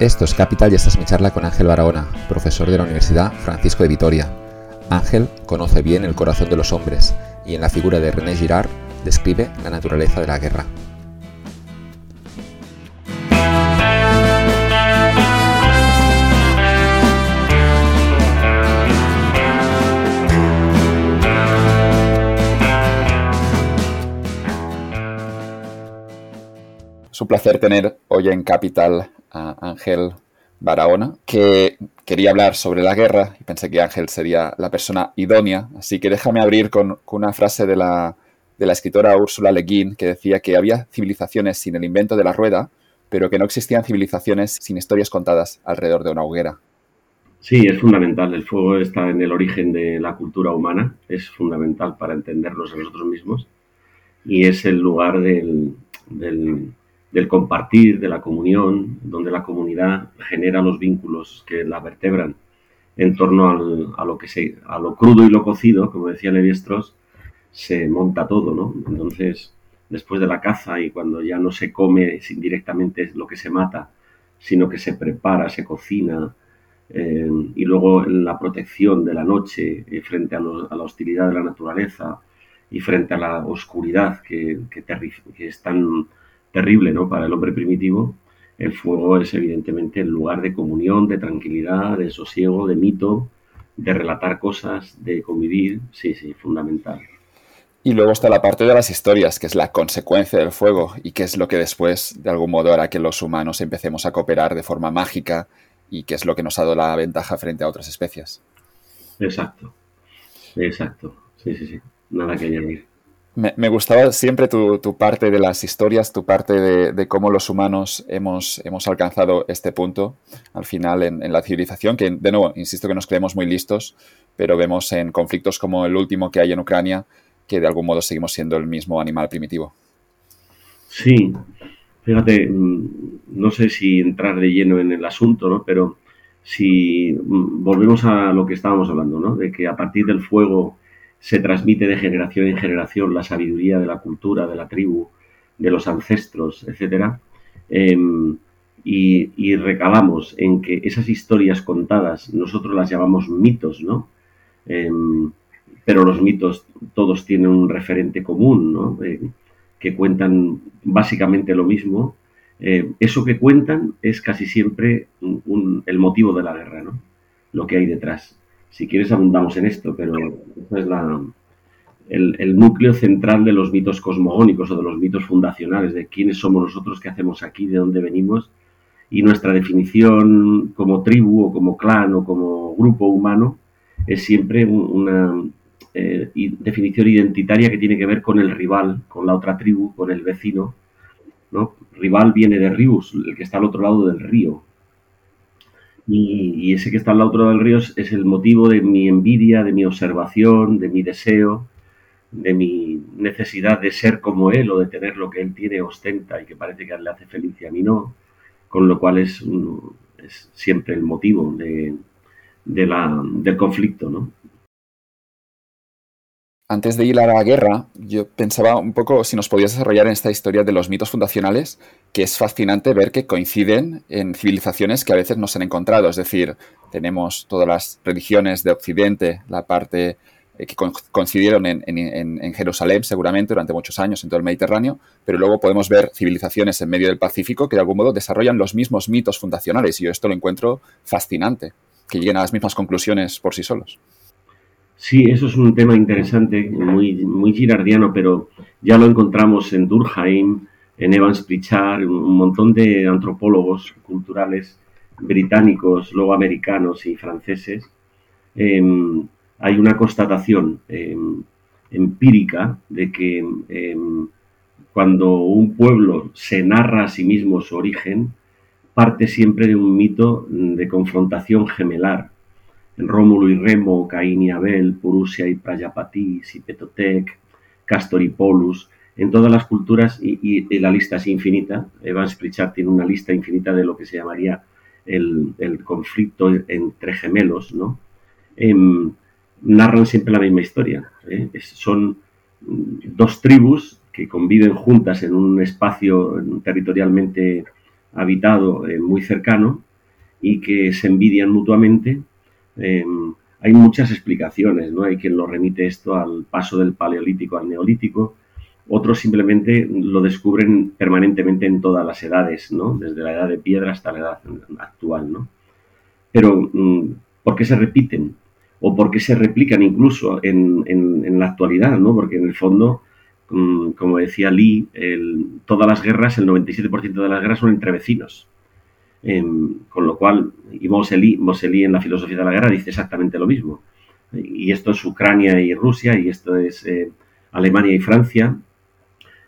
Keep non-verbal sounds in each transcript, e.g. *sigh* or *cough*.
Esto es Capital y esta es mi charla con Ángel Barahona, profesor de la Universidad Francisco de Vitoria. Ángel conoce bien el corazón de los hombres y en la figura de René Girard describe la naturaleza de la guerra. Es placer tener hoy en Capital Ángel Barahona, que quería hablar sobre la guerra y pensé que Ángel sería la persona idónea, así que déjame abrir con, una frase de la, de la escritora Úrsula Le Guin que decía que había civilizaciones sin el invento de la rueda, pero que no existían civilizaciones sin historias contadas alrededor de una hoguera. Sí, es fundamental. El fuego está en el origen de la cultura humana, es fundamental para entendernos a nosotros mismos y es el lugar del del compartir, de la comunión, donde la comunidad genera los vínculos que la vertebran en torno a, lo que se, a lo crudo y lo cocido, como decía Levi Strauss, se monta todo, ¿no? Entonces, después de la caza y cuando ya no se come directamente lo que se mata, sino que se prepara, se cocina, eh, y luego la protección de la noche eh, frente a, la hostilidad de la naturaleza y frente a la oscuridad que, que, que es tan terrible ¿no? para el hombre primitivo, el fuego es evidentemente el lugar de comunión, de tranquilidad, de sosiego, de mito, de relatar cosas, de convivir. Sí, sí, fundamental. Y luego está la parte de las historias, que es la consecuencia del fuego y que es lo que después, de algún modo, hará que los humanos empecemos a cooperar de forma mágica y que es lo que nos ha dado la ventaja frente a otras especies. Exacto, exacto. Sí, sí, sí. Nada que añadir. Me, gustaba siempre tu, parte de las historias, tu parte de, cómo los humanos hemos, hemos, alcanzado este punto al final en, la civilización, que de nuevo, insisto que nos creemos muy listos, pero vemos en conflictos como el último que hay en Ucrania que de algún modo seguimos siendo el mismo animal primitivo. Sí, fíjate, mm, no sé si entrar de lleno en el asunto, ¿no? pero si mm, volvemos a lo que estábamos hablando, ¿no? de que a partir del fuego se transmite de generación en generación la sabiduría de la cultura, de la tribu, de los ancestros, etc. Em, y, recalamos en que esas historias contadas nosotros las llamamos mitos, ¿no? Em, pero los mitos todos tienen un referente común, ¿no? Eh, que cuentan básicamente lo mismo. Eh, eso que cuentan es casi siempre el motivo de la guerra, ¿no? Lo que hay detrás. Si quieres abundamos en esto, pero es la, el, núcleo central de los mitos cosmogónicos o de los mitos fundacionales, de quiénes somos nosotros, qué hacemos aquí, de dónde venimos, y nuestra definición como tribu o como clan o como grupo humano es siempre una eh, definición identitaria que tiene que ver con el rival, con la otra tribu, con el vecino. ¿no? Rival viene de Rius, el que está al otro lado del río. Y, ese que está al otro del río es, el motivo de mi envidia, de mi observación, de mi deseo, de mi necesidad de ser como él o de tener lo que él tiene, ostenta y que parece que le hace feliz y a mí no, con lo cual es, es siempre el motivo de, la, del conflicto, ¿no? Antes de ir a la guerra, yo pensaba un poco si nos podías desarrollar en esta historia de los mitos fundacionales, que es fascinante ver que coinciden en civilizaciones que a veces no se han encontrado. Es decir, tenemos todas las religiones de Occidente, la parte eh, que coincidieron en, Jerusalén seguramente durante muchos años en todo el Mediterráneo, pero luego podemos ver civilizaciones en medio del Pacífico que de algún modo desarrollan los mismos mitos fundacionales y yo esto lo encuentro fascinante, que lleguen a las mismas conclusiones por sí solos. Sí, eso es un tema interesante, muy, girardiano, pero ya lo encontramos en Durkheim, en Evans Pritchard, un montón de antropólogos culturales británicos, luego americanos y franceses. Em, hay una constatación em, empírica de que em, cuando un pueblo se narra a sí mismo su origen, parte siempre de un mito de confrontación gemelar Rómulo y Remo, Caín y Abel, Purusia y Prayapati, Sipetotec, Castor y Polus, en todas las culturas, y, la lista es infinita, Evans Pritchard tiene una lista infinita de lo que se llamaría el, conflicto entre gemelos, ¿no? Em, narran siempre la misma historia. ¿eh? son dos tribus que conviven juntas en un espacio territorialmente habitado eh, muy cercano y que se envidian mutuamente. Em, hay muchas explicaciones, ¿no? Hay quien lo remite esto al paso del paleolítico al neolítico, otros simplemente lo descubren permanentemente en todas las edades, ¿no? Desde la edad de piedra hasta la edad actual, ¿no? Pero, mm, ¿por qué se repiten? ¿O por qué se replican incluso en, la actualidad, ¿no? Porque en el fondo, mm, como decía Lee, todas las guerras, el 97% de las guerras son entre vecinos. Con lo cual, y Moseley, en la filosofía de la guerra dice exactamente lo mismo. Y esto es Ucrania y Rusia, y esto es eh, Alemania y Francia,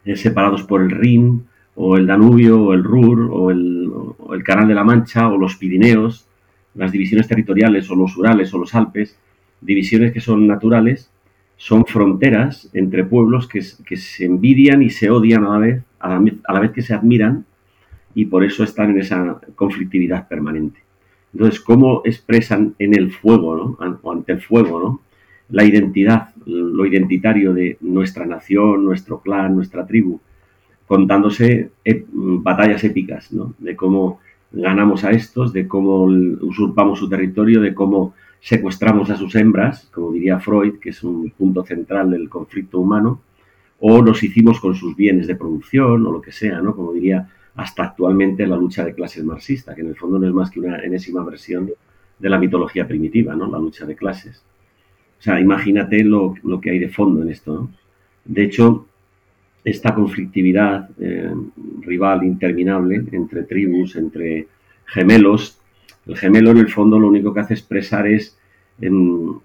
eh, separados por el Rin, o el Danubio, o el Ruhr, o el, Canal de la Mancha, o los Pirineos, las divisiones territoriales, o los Urales, o los Alpes, divisiones que son naturales, son fronteras entre pueblos que, se envidian y se odian a la, vez, a la vez que se admiran y por eso están en esa conflictividad permanente. Entonces, ¿cómo expresan en el fuego, ¿no? o ante el fuego, ¿no? la identidad, lo identitario de nuestra nación, nuestro clan, nuestra tribu, contándose batallas épicas, ¿no? de cómo ganamos a estos, de cómo usurpamos su territorio, de cómo secuestramos a sus hembras, como diría Freud, que es un punto central del conflicto humano, o los hicimos con sus bienes de producción, o lo que sea, ¿no? como diría hasta actualmente la lucha de clases marxista, que en el fondo no es más que una enésima versión de la mitología primitiva, ¿no? La lucha de clases. O sea, imagínate lo, que hay de fondo en esto, De hecho, esta conflictividad eh, rival interminable entre tribus, entre gemelos, el gemelo en el fondo lo único que hace expresar es em,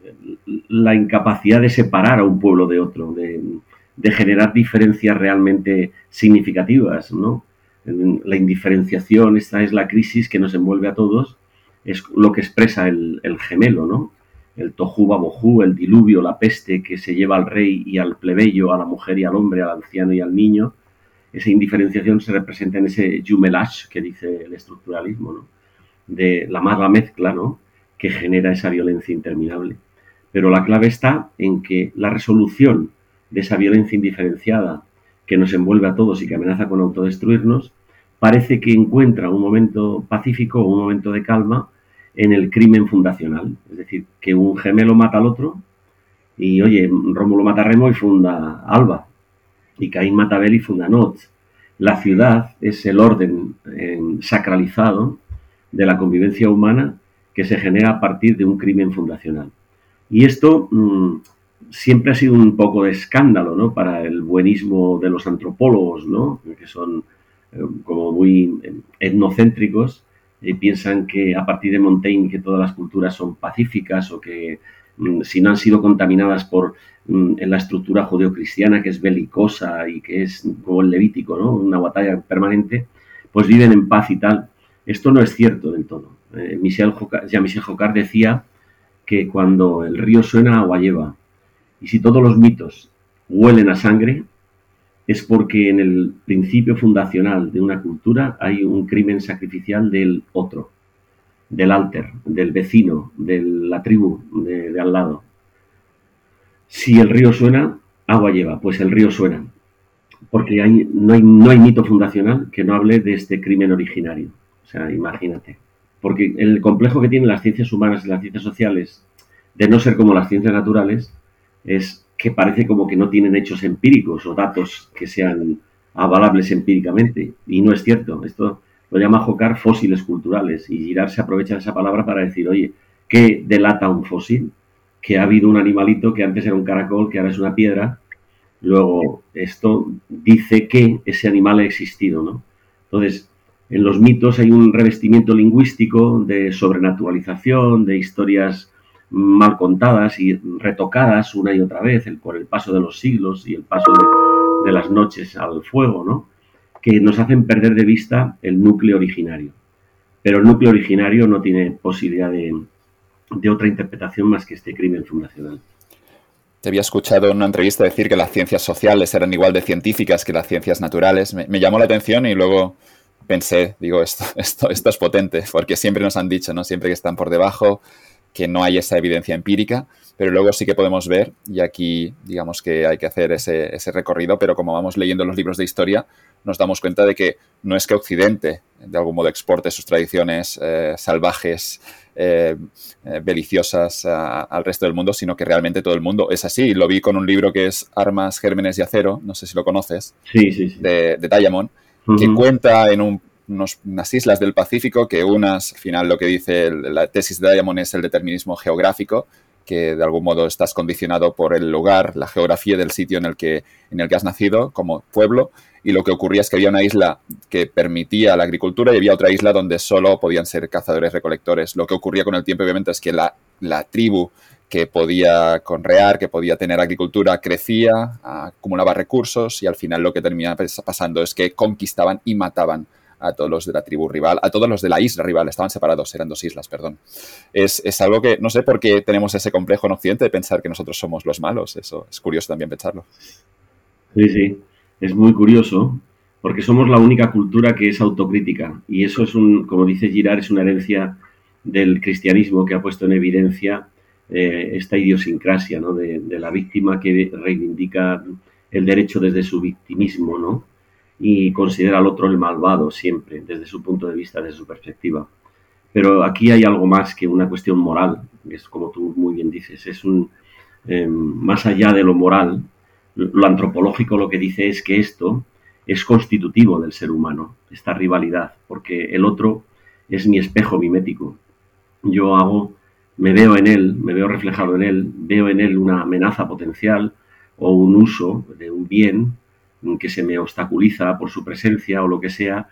la incapacidad de separar a un pueblo de otro, de generar diferencias realmente significativas, ¿no? La indiferenciación, esta es la crisis que nos envuelve a todos, es lo que expresa el, gemelo, ¿no? El tohu babohu, el diluvio, la peste que se lleva al rey y al plebeyo, a la mujer y al hombre, al anciano y al niño. Esa indiferenciación se representa en ese jumelage que dice el estructuralismo, ¿no? De la mala mezcla, ¿no? Que genera esa violencia interminable. Pero la clave está en que la resolución de esa violencia indiferenciada que nos envuelve a todos y que amenaza con autodestruirnos, parece que encuentra un momento pacífico un momento de calma en el crimen fundacional. Es decir, que un gemelo mata al otro y, oye, Rómulo mata Remo y funda Alba. Y Caín mata a y funda Not. La ciudad es el orden eh, sacralizado de la convivencia humana que se genera a partir de un crimen fundacional. Y esto mm, siempre ha sido un poco de escándalo, ¿no? Para el buenismo de los antropólogos, ¿no? Que son eh, como muy eh, etnocéntricos y piensan que a partir de Montaigne que todas las culturas son pacíficas o que mm, si no han sido contaminadas por mm, la estructura judeocristiana que es belicosa y que es como el Levítico, ¿no? Una batalla permanente, pues viven en paz y tal. Esto no es cierto del todo. Eh, Michel Jean-Michel Jocard decía que cuando el río suena, agua lleva. Y si todos los mitos huelen a sangre, es porque en el principio fundacional de una cultura hay un crimen sacrificial del otro, del alter, del vecino, de la tribu de, al lado. Si el río suena, agua lleva, pues el río suena. Porque no, hay, no hay mito fundacional que no hable de este crimen originario. O sea, imagínate. Porque el complejo que tienen las ciencias humanas y las ciencias sociales de no ser como las ciencias naturales es que parece como que no tienen hechos empíricos o datos que sean avalables empíricamente. Y no es cierto. Esto lo llama Jocar fósiles culturales. Y Girard se aprovecha de esa palabra para decir, oye, ¿qué delata un fósil? Que ha habido un animalito que antes era un caracol, que ahora es una piedra. Luego, esto dice que ese animal ha existido, ¿no? Entonces, en los mitos hay un revestimiento lingüístico de sobrenaturalización, de historias mal contadas y retocadas una y otra vez por el paso de los siglos y el paso de, las noches al fuego, ¿no? que nos hacen perder de vista el núcleo originario. Pero el núcleo originario no tiene posibilidad de, otra interpretación más que este crimen fundacional. Te había escuchado en una entrevista decir que las ciencias sociales eran igual de científicas que las ciencias naturales. Me, llamó la atención y luego pensé, digo, esto, *laughs* esto, esto es potente, porque siempre nos han dicho, ¿no? Siempre que están por debajo, que no hay esa evidencia empírica, pero luego sí que podemos ver, y aquí digamos que hay que hacer ese, ese recorrido, pero como vamos leyendo los libros de historia, nos damos cuenta de que no es que Occidente de algún modo exporte sus tradiciones eh, salvajes, eh, eh, beliciosas al resto del mundo, sino que realmente todo el mundo es así. Lo vi con un libro que es Armas, Gérmenes y Acero, no sé si lo conoces, De, Diamond, que cuenta en unas islas del Pacífico que unas, al final lo que dice la tesis de Diamond es el determinismo geográfico, que de algún modo estás condicionado por el lugar, la geografía del sitio en el que, en el que has nacido como pueblo. Y lo que ocurría es que había una isla que permitía la agricultura y había otra isla donde solo podían ser cazadores recolectores. Lo que ocurría con el tiempo, obviamente, es que la, la tribu que podía conrear, que podía tener agricultura, crecía, acumulaba recursos y al final lo que terminaba pasando es que conquistaban y mataban a todos los de la tribu rival, a todos los de la isla rival, estaban separados, eran dos islas, perdón. Es, es, algo que no sé por qué tenemos ese complejo en Occidente de pensar que nosotros somos los malos, eso es curioso también pensarlo. Sí, sí, es muy curioso porque somos la única cultura que es autocrítica y eso es un, como dice Girard, es una herencia del cristianismo que ha puesto en evidencia eh, esta idiosincrasia ¿no? de, de, la víctima que reivindica el derecho desde su victimismo, ¿no? Y considera al otro el malvado siempre, desde su punto de vista, desde su perspectiva. Pero aquí hay algo más que una cuestión moral, es como tú muy bien dices, es un, em, más allá de lo moral, lo antropológico lo que dice es que esto es constitutivo del ser humano, esta rivalidad, porque el otro es mi espejo mimético. Yo hago, me veo en él, me veo reflejado en él, veo en él una amenaza potencial o un uso de un bien que se me obstaculiza por su presencia o lo que sea,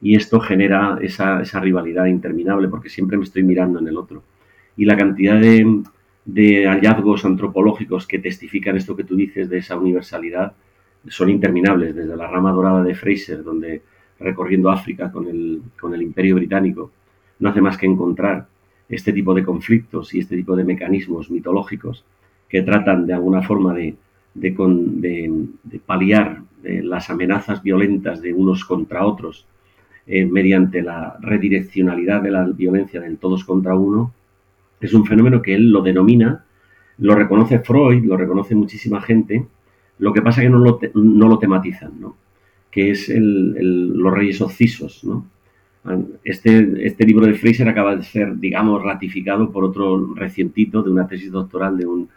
y esto genera esa, rivalidad interminable porque siempre me estoy mirando en el otro. Y la cantidad de, hallazgos antropológicos que testifican esto que tú dices de esa universalidad son interminables, desde la rama dorada de Fraser, donde recorriendo África con el, con el imperio británico, no hace más que encontrar este tipo de conflictos y este tipo de mecanismos mitológicos que tratan de alguna forma de, de, paliar las amenazas violentas de unos contra otros eh, mediante la redireccionalidad de la violencia del todos contra uno, es un fenómeno que él lo denomina, lo reconoce Freud, lo reconoce muchísima gente, lo que pasa es que no lo, no lo tematizan, ¿no? que es el, los reyes ocisos. ¿no? Este, este libro de Fraser acaba de ser, digamos, ratificado por otro recientito de una tesis doctoral de un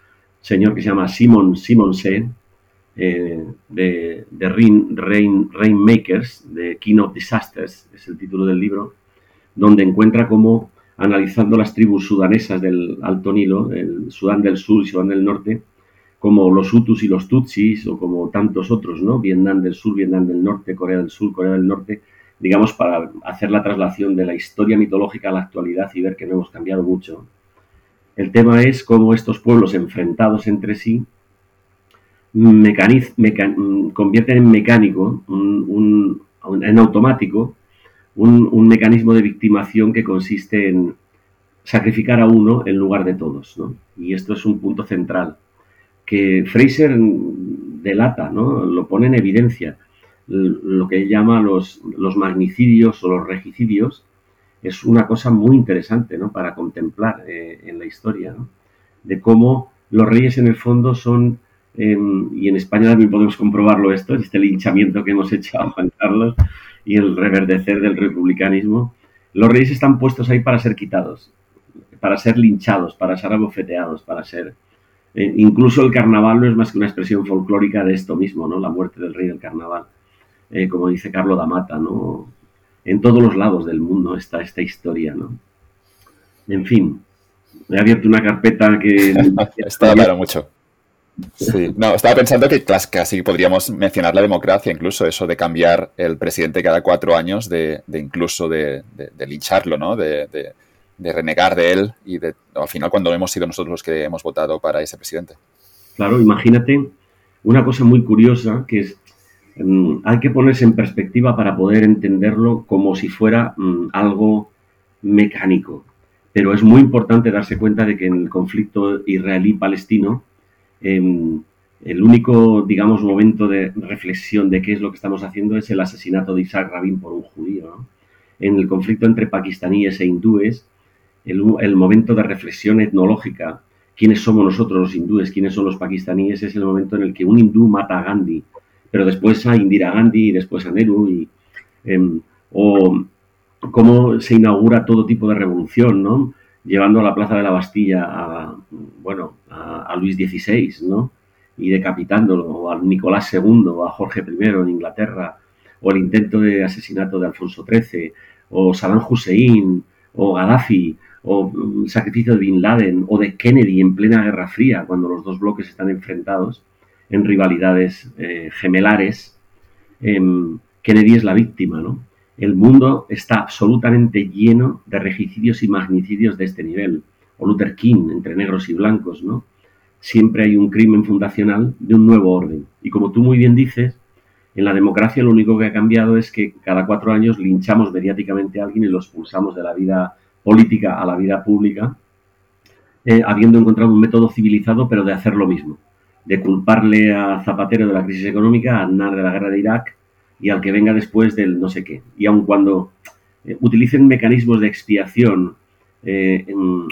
señor que se llama Simon Simonsen, eh, de, de Rain, Rainmakers, de King of Disasters, es el título del libro, donde encuentra cómo, analizando las tribus sudanesas del Alto Nilo, el Sudán del Sur y Sudán del Norte, como los Hutus y los Tutsis, o como tantos otros, ¿no? Vietnam del Sur, Vietnam del Norte, Corea del Sur, Corea del Norte, digamos, para hacer la traslación de la historia mitológica a la actualidad y ver que no hemos cambiado mucho. El tema es cómo estos pueblos enfrentados entre sí convierten en mecánico, en automático, un, mecanismo de victimación que consiste en sacrificar a uno en lugar de todos. Y esto es un punto central que Fraser delata, lo pone en evidencia. Lo que él llama los magnicidios o los regicidios es una cosa muy interesante ¿no? para contemplar eh, en la historia, de cómo los reyes en el fondo son Em, y en España también podemos comprobarlo esto, este linchamiento que hemos *laughs* hecho a Juan Carlos y el reverdecer del republicanismo. Los reyes están puestos ahí para ser quitados, para ser linchados, para ser abofeteados, para ser... Eh, incluso el carnaval no es más que una expresión folclórica de esto mismo, ¿no? La muerte del rey del carnaval, eh, como dice Carlo Damata, ¿no? En todos los lados del mundo está esta historia, ¿no? En fin, he abierto una carpeta que... *laughs* está claro mucho. Sí, no, estaba pensando que casi podríamos mencionar la democracia, incluso eso de cambiar el presidente cada cuatro años, de, incluso de, lincharlo, ¿no? De, renegar de él y de, al final cuando hemos sido nosotros los que hemos votado para ese presidente. Claro, imagínate una cosa muy curiosa que es, hay que ponerse en perspectiva para poder entenderlo como si fuera mm, algo mecánico, pero es muy importante darse cuenta de que en el conflicto israelí-palestino, Em, el único, digamos, momento de reflexión de qué es lo que estamos haciendo es el asesinato de Isaac Rabin por un judío. En el conflicto entre pakistaníes e hindúes, el, momento de reflexión etnológica, quiénes somos nosotros los hindúes, quiénes son los pakistaníes, es el momento en el que un hindú mata a Gandhi, pero después a Indira Gandhi y después a Nehru, y, em, o cómo se inaugura todo tipo de revolución, ¿no? Llevando a la Plaza de la Bastilla a, bueno, a, Luis XVI, ¿no? Y decapitándolo, o a Nicolás II, a Jorge I en Inglaterra, o el intento de asesinato de Alfonso XIII, o Saddam Hussein, o Gaddafi, o el sacrificio de Bin Laden, o de Kennedy en plena Guerra Fría, cuando los dos bloques están enfrentados en rivalidades eh, gemelares, em, Kennedy es la víctima, ¿no? El mundo está absolutamente lleno de regicidios y magnicidios de este nivel. O Luther King, entre negros y blancos, ¿no? Siempre hay un crimen fundacional de un nuevo orden. Y como tú muy bien dices, en la democracia lo único que ha cambiado es que cada cuatro años linchamos mediáticamente a alguien y lo expulsamos de la vida política a la vida pública, eh, habiendo encontrado un método civilizado, pero de hacer lo mismo. De culparle a Zapatero de la crisis económica, a Aznar de la guerra de Irak, y al que venga después del no sé qué. Y aun cuando eh, utilicen mecanismos de expiación eh,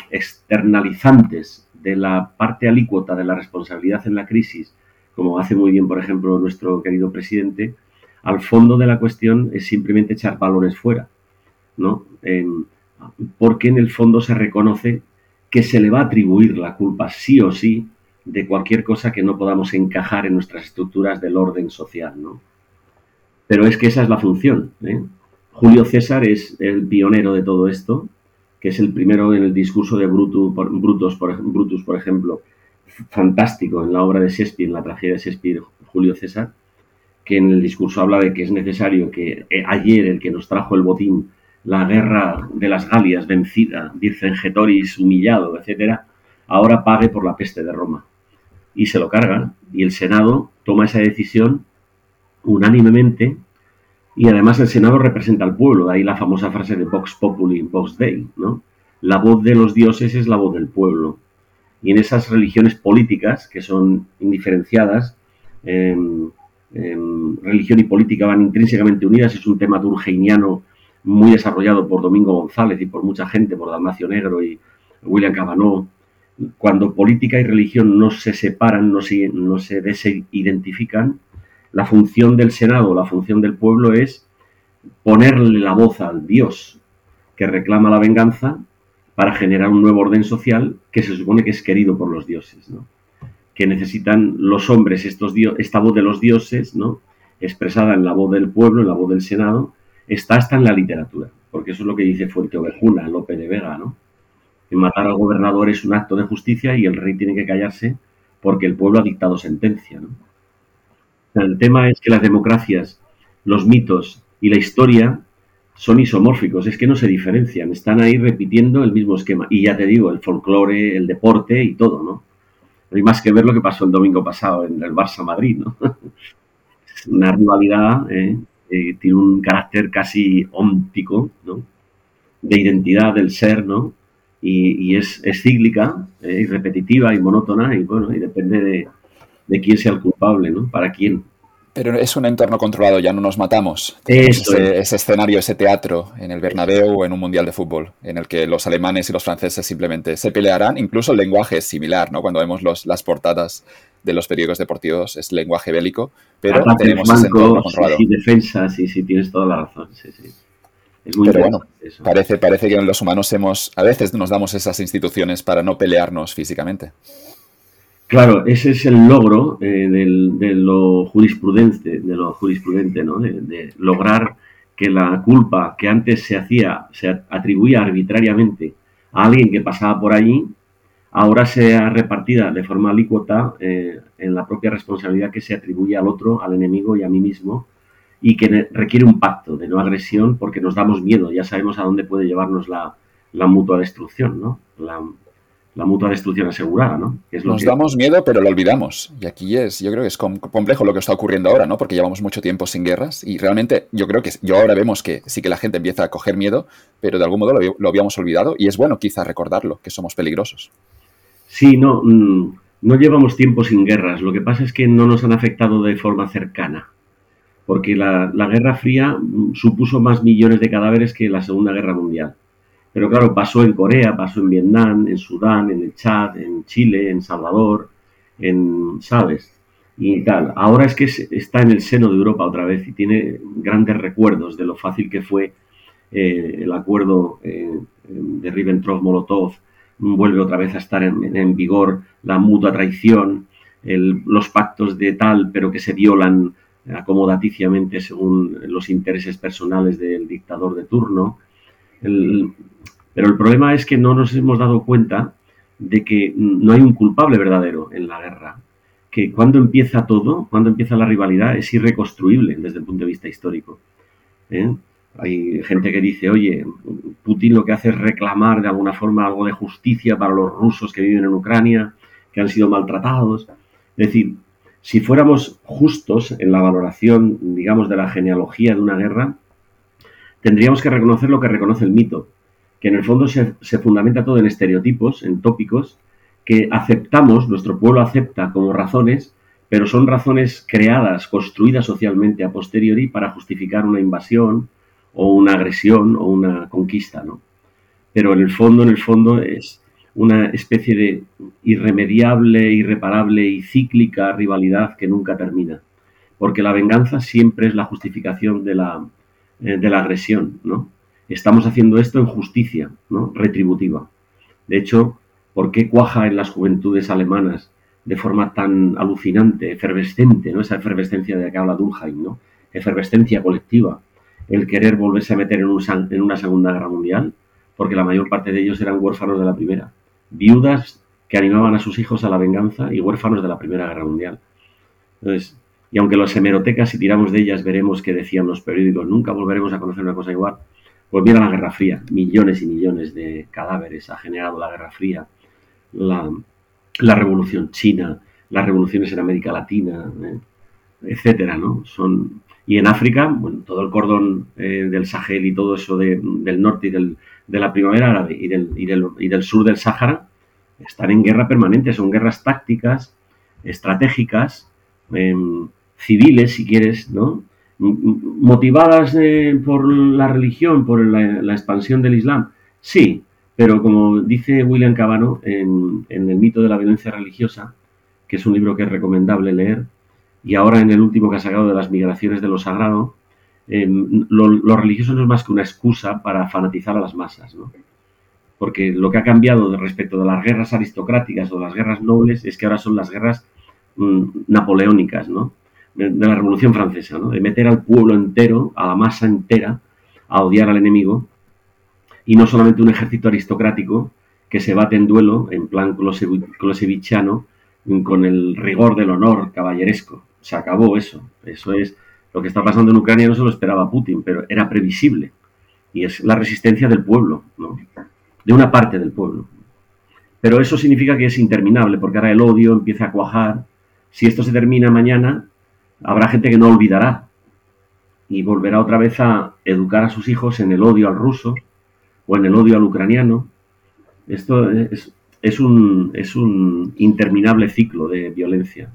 externalizantes de la parte alícuota de la responsabilidad en la crisis, como hace muy bien, por ejemplo, nuestro querido presidente, al fondo de la cuestión es simplemente echar balones fuera, ¿no? porque en el fondo se reconoce que se le va a atribuir la culpa sí o sí de cualquier cosa que no podamos encajar en nuestras estructuras del orden social, ¿no? Pero es que esa es la función. ¿eh? Julio César es el pionero de todo esto, que es el primero en el discurso de Brutus, por, Brutus, por, Brutus, por ejemplo, fantástico en la obra de Shakespeare, en la tragedia de Shakespeare, Julio César, que en el discurso habla de que es necesario que eh, ayer el que nos trajo el botín, la guerra de las Galias vencida, Vircengetoris humillado, etcétera, ahora pague por la peste de Roma. Y se lo cargan, y el Senado toma esa decisión unánimemente y además el Senado representa al pueblo, de ahí la famosa frase de Vox Populi, Vox Dei, ¿no? La voz de los dioses es la voz del pueblo. Y en esas religiones políticas, que son indiferenciadas, em, em, religión y política van intrínsecamente unidas, es un tema turgeiniano muy desarrollado por Domingo González y por mucha gente, por Dalmacio Negro y William Cabanó. Cuando política y religión no se separan, no se, no se desidentifican, la función del Senado, la función del pueblo es ponerle la voz al Dios que reclama la venganza para generar un nuevo orden social que se supone que es querido por los dioses, ¿no? que necesitan los hombres esta voz de los dioses, ¿no? expresada en la voz del pueblo, en la voz del Senado, está hasta en la literatura, porque eso es lo que dice Fuente Ovejuna, Lope de Vega, ¿no? Matar al gobernador es un acto de justicia y el rey tiene que callarse porque el pueblo ha dictado sentencia. ¿no? El tema es que las democracias, los mitos y la historia son isomórficos, es que no se diferencian, están ahí repitiendo el mismo esquema. Y ya te digo, el folclore, el deporte y todo, ¿no? Hay más que ver lo que pasó el domingo pasado en el Barça Madrid, ¿no? *laughs* Una rivalidad. Eh, tiene un carácter casi óntico, ¿no? De identidad del ser, ¿no? Y, es, cíclica, ¿eh? y repetitiva y monótona, y bueno, y depende de, de quién sea el culpable, ¿no? Para quién. Pero es un entorno controlado, ya no nos matamos. Ese, ese, escenario, ese teatro en el Bernabéu o en un mundial de fútbol, en el que los alemanes y los franceses simplemente se pelearán. Incluso el lenguaje es similar, ¿no? Cuando vemos los, las portadas de los periódicos deportivos es lenguaje bélico, pero tenemos ese entorno controlado. Sí, defensa, sí, sí, tienes toda la razón. Sí, sí. Es muy pero bueno, parece, parece que los humanos hemos, a veces nos damos esas instituciones para no pelearnos físicamente. Claro, ese es el logro eh, de lo jurisprudente, de lo jurisprudente, ¿no? De, lograr que la culpa que antes se hacía, se atribuía arbitrariamente a alguien que pasaba por allí, ahora sea repartida de forma alícuota eh, en la propia responsabilidad que se atribuye al otro, al enemigo y a mí mismo, y que requiere un pacto de no agresión porque nos damos miedo, ya sabemos a dónde puede llevarnos la, la mutua destrucción, ¿no? La, la mutua destrucción asegurada, ¿no? Nos damos miedo, pero lo olvidamos. Y aquí es, yo creo que es complejo lo que está ocurriendo ahora, ¿no? Porque llevamos mucho tiempo sin guerras y realmente yo creo que yo ahora vemos que sí que la gente empieza a coger miedo, pero de algún modo lo, habíamos olvidado y es bueno quizá recordarlo, que somos peligrosos. Sí, no, mm, no llevamos tiempo sin guerras. Lo que pasa es que no nos han afectado de forma cercana. Porque la, Guerra Fría mm, supuso más millones de cadáveres que la Segunda Guerra Mundial Pero claro, pasó en Corea, pasó en Vietnam, en Sudán, en el Chad, en Chile, en Salvador, en, ¿sabes? Y tal. Ahora es que está en el seno de Europa otra vez y tiene grandes recuerdos de lo fácil que fue eh, el acuerdo eh, de Ribbentrop-Molotov. Vuelve otra vez a estar en, vigor la mutua traición, los pactos de tal, pero que se violan acomodaticiamente según los intereses personales del dictador de turno. pero el problema es que no nos hemos dado cuenta de que no hay un culpable verdadero en la guerra, que cuando empieza todo, cuando empieza la rivalidad, es irreconstruible desde el punto de vista histórico. ¿eh? Hay gente que dice, oye, Putin lo que hace es reclamar de alguna forma algo de justicia para los rusos que viven en Ucrania, que han sido maltratados. Es decir, si fuéramos justos en la valoración, digamos, de la genealogía de una guerra, tendríamos que reconocer lo que reconoce el mito, que en el fondo se, fundamenta todo en estereotipos, en tópicos, que aceptamos, nuestro pueblo acepta como razones, pero son razones creadas, construidas socialmente a posteriori para justificar una invasión o una agresión o una conquista, ¿no? Pero en el fondo, en el fondo es una especie de irremediable, irreparable y cíclica rivalidad que nunca termina. Porque la venganza siempre es la justificación de la, eh, de la agresión, ¿no? Estamos haciendo esto en justicia, ¿no? Retributiva. De hecho, ¿por qué cuaja en las juventudes alemanas de forma tan alucinante, efervescente, ¿no? Esa efervescencia de la que habla Durkheim, ¿no? Efervescencia colectiva. El querer volverse a meter en, en una Segunda Guerra Mundial, porque la mayor parte de ellos eran huérfanos de la Primera viudas que animaban a sus hijos a la venganza y huérfanos de la Primera Guerra Mundial. Entonces, y aunque las hemerotecas, si tiramos de ellas, veremos que decían los periódicos, nunca volveremos a conocer una cosa igual, pues mira la Guerra Fría, millones y millones de cadáveres ha generado la Guerra Fría, la, Revolución China, las revoluciones en América Latina, ¿eh? etcétera, ¿no? Son, y en África, bueno, todo el cordón eh, del Sahel y todo eso del norte y del, de la primavera árabe y del, y del, sur del Sáhara están en guerra permanente, son guerras tácticas, estratégicas, em, civiles, si quieres, ¿no? motivadas eh, por la religión, por la, expansión del Islam, sí, pero como dice William Cabano en, en, El mito de la violencia religiosa, que es un libro que es recomendable leer, y ahora en el último que ha sacado de las migraciones de lo sagrado, Em, lo, religioso no es más que una excusa para fanatizar a las masas, ¿no? Porque lo que ha cambiado respecto de las guerras aristocráticas o las guerras nobles es que ahora son las guerras mm, napoleónicas, ¿no? De, la Revolución Francesa, ¿no? De meter al pueblo entero, a la masa entera, a odiar al enemigo y no solamente un ejército aristocrático que se bate en duelo, en plan closevichano, con el rigor del honor caballeresco. Se acabó eso. Eso es lo que está pasando en Ucrania no se lo esperaba Putin, pero era previsible. Y es la resistencia del pueblo, de una parte del pueblo. Pero eso significa que es interminable, porque ahora el odio empieza a cuajar. Si esto se termina mañana, habrá gente que no olvidará y volverá otra vez a educar a sus hijos en el odio al ruso o en el odio al ucraniano. Esto es, es, un, es un interminable ciclo de violencia.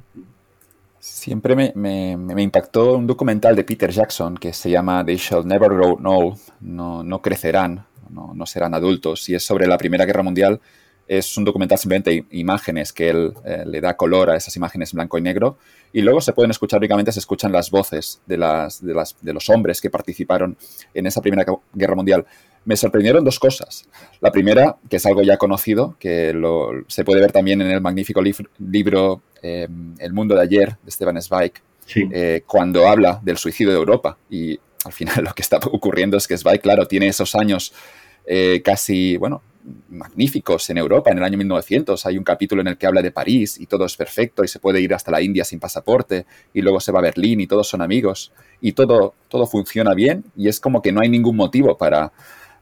Siempre me, impactó un documental de Peter Jackson que se llama They Shall Never Grow Old, no, no crecerán, no, no, serán adultos, y es sobre la Primera Guerra Mundial. Es un documental simplemente imágenes que él eh, le da color a esas imágenes en blanco y negro, y luego se pueden escuchar, únicamente se escuchan las voces de, las, de, las, de los hombres que participaron en esa Primera Guerra Mundial me sorprendieron dos cosas. La primera, que es algo ya conocido, que se puede ver también en el magnífico libro em, El mundo de ayer de Stefan Zweig, eh, cuando habla del suicidio de Europa. Y al final *laughs* lo que está ocurriendo es que Zweig, claro, tiene esos años eh, casi, bueno, magníficos en Europa. En el año 1900 hay un capítulo en el que habla de París y todo es perfecto y se puede ir hasta la India sin pasaporte y luego se va a Berlín y todos son amigos y todo, todo funciona bien y es como que no hay ningún motivo para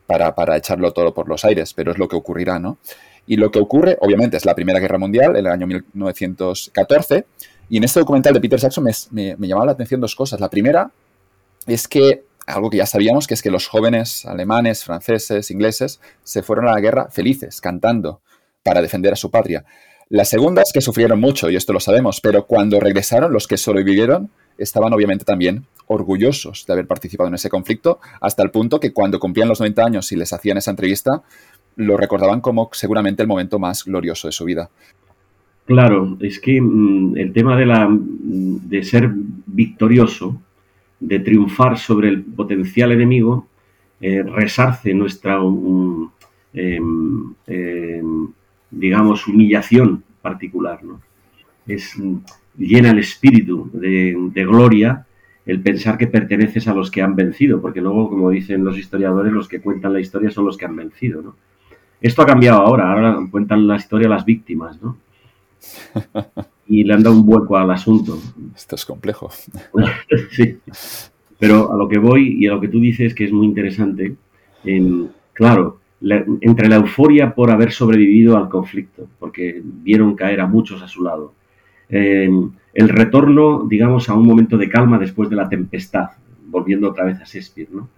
para, echarlo todo por los aires, pero es lo que ocurrirá, ¿no? Y lo que ocurre, obviamente, es la Primera Guerra Mundial, en el año 1914, y en este documental de Peter Jackson me, me, llamaba la atención dos cosas. La primera es que, algo que ya sabíamos, que es que los jóvenes alemanes, franceses, ingleses, se fueron a la guerra felices, cantando, para defender a su patria. La segunda es que sufrieron mucho, y esto lo sabemos, pero cuando regresaron, los que sobrevivieron, estaban obviamente también orgullosos de haber participado en ese conflicto, hasta el punto que cuando cumplían los 90 años y les hacían esa entrevista, lo recordaban como seguramente el momento más glorioso de su vida. Claro, es que mm, el tema de, la, de ser victorioso, de triunfar sobre el potencial enemigo, eh, resarce nuestra, em, em, digamos, humillación particular. ¿no? Es, llena el espíritu de, gloria el pensar que perteneces a los que han vencido, porque luego, como dicen los historiadores, los que cuentan la historia son los que han vencido, ¿no? Esto ha cambiado ahora, ahora cuentan la historia las víctimas, ¿no? *laughs* Y le han dado un vuelco al asunto. Esto es complejo. *laughs* sí. Pero a lo que voy y a lo que tú dices que es muy interesante, claro, entre la euforia por haber sobrevivido al conflicto, porque vieron caer a muchos a su lado, el retorno, digamos, a un momento de calma después de la tempestad, volviendo otra vez a Shakespeare, ¿no?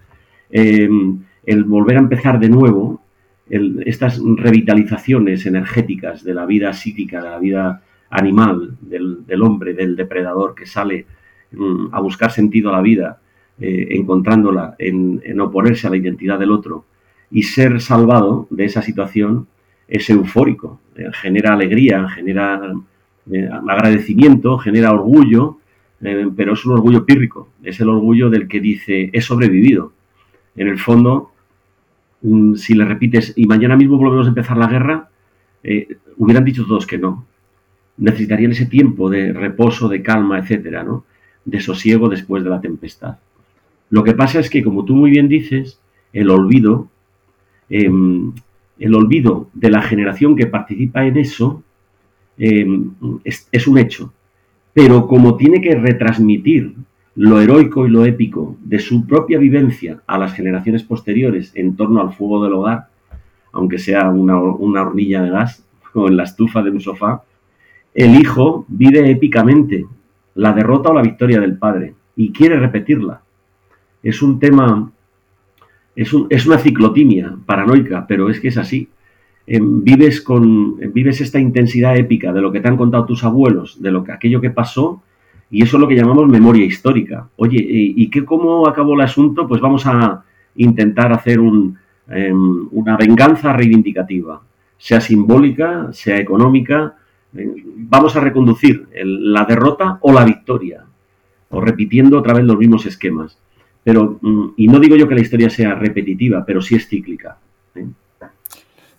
Em, el volver a empezar de nuevo, estas revitalizaciones energéticas de la vida psíquica, de la vida animal, del, hombre, del depredador que sale mm, a buscar sentido a la vida, eh, encontrándola en, oponerse a la identidad del otro, y ser salvado de esa situación es eufórico, eh, genera alegría, genera eh, agradecimiento, genera orgullo, pero es un orgullo pírrico, es el orgullo del que dice, he sobrevivido. En el fondo, mm, si le repites, y mañana mismo volvemos a empezar la guerra, hubieran dicho todos que no. Necesitarían ese tiempo de reposo, de calma, etcétera, ¿no? De sosiego después de la tempestad. Lo que pasa es que, como tú muy bien dices, el olvido, em, el olvido de la generación que participa en eso, eh, es, un hecho. Pero como tiene que retransmitir lo heroico y lo épico de su propia vivencia a las generaciones posteriores en torno al fuego del hogar, aunque sea una, una hornilla de gas *laughs* o en la estufa de un sofá, el hijo vive épicamente la derrota o la victoria del padre y quiere repetirla. Es un tema, es, es una ciclotimia paranoica, pero es que es así vives, con, vives esta intensidad épica de lo que te han contado tus abuelos, de lo que, aquello que pasó, y eso es lo que llamamos memoria histórica. Oye, ¿y, qué, cómo acabó el asunto? Pues vamos a intentar hacer un, em, una venganza reivindicativa, sea simbólica, sea económica. Vamos a reconducir la derrota o la victoria, o repitiendo otra vez los mismos esquemas. Pero, mm, y no digo yo que la historia sea repetitiva, pero sí es cíclica. ¿eh?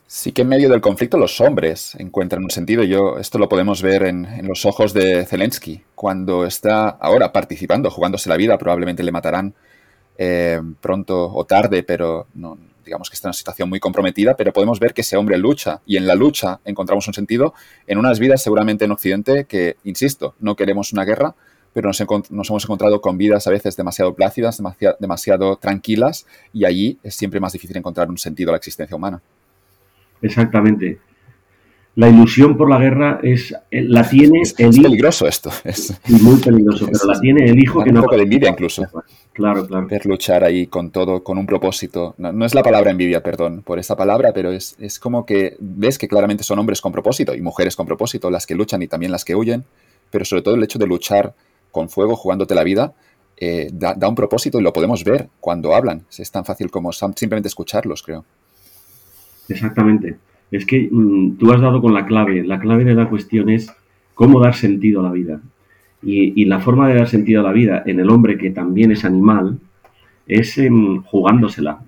Sí que en medio del conflicto los hombres encuentran un sentido. Yo, esto lo podemos ver en, los ojos de Zelensky, cuando está ahora participando, jugándose la vida, probablemente le matarán eh, pronto o tarde, pero no, digamos que está en una situación muy comprometida, pero podemos ver que ese hombre lucha y en la lucha encontramos un sentido en unas vidas seguramente en Occidente que, insisto, no queremos una guerra, pero nos, hemos encontrado con vidas a veces demasiado plácidas, demasiado, demasiado tranquilas y allí es siempre más difícil encontrar un sentido a la existencia humana. Exactamente. La ilusión por la guerra es la tiene es, es peligroso esto. Es muy peligroso, pero la tiene el hijo que no. Un poco de envidia incluso. Claro, claro. Ver luchar ahí con todo, con un propósito. No, es la palabra envidia, perdón, por esa palabra, pero es, es como que ves que claramente son hombres con propósito y mujeres con propósito, las que luchan y también las que huyen, pero sobre todo el hecho de luchar con fuego, jugándote la vida, eh, da, da un propósito y lo podemos ver cuando hablan. Es tan fácil como simplemente escucharlos, creo. Exactamente. Es que mm, tú has dado con la clave. La clave de la cuestión es cómo dar sentido a la vida. Y, la forma de dar sentido a la vida en el hombre que también es animal es em, jugándosela.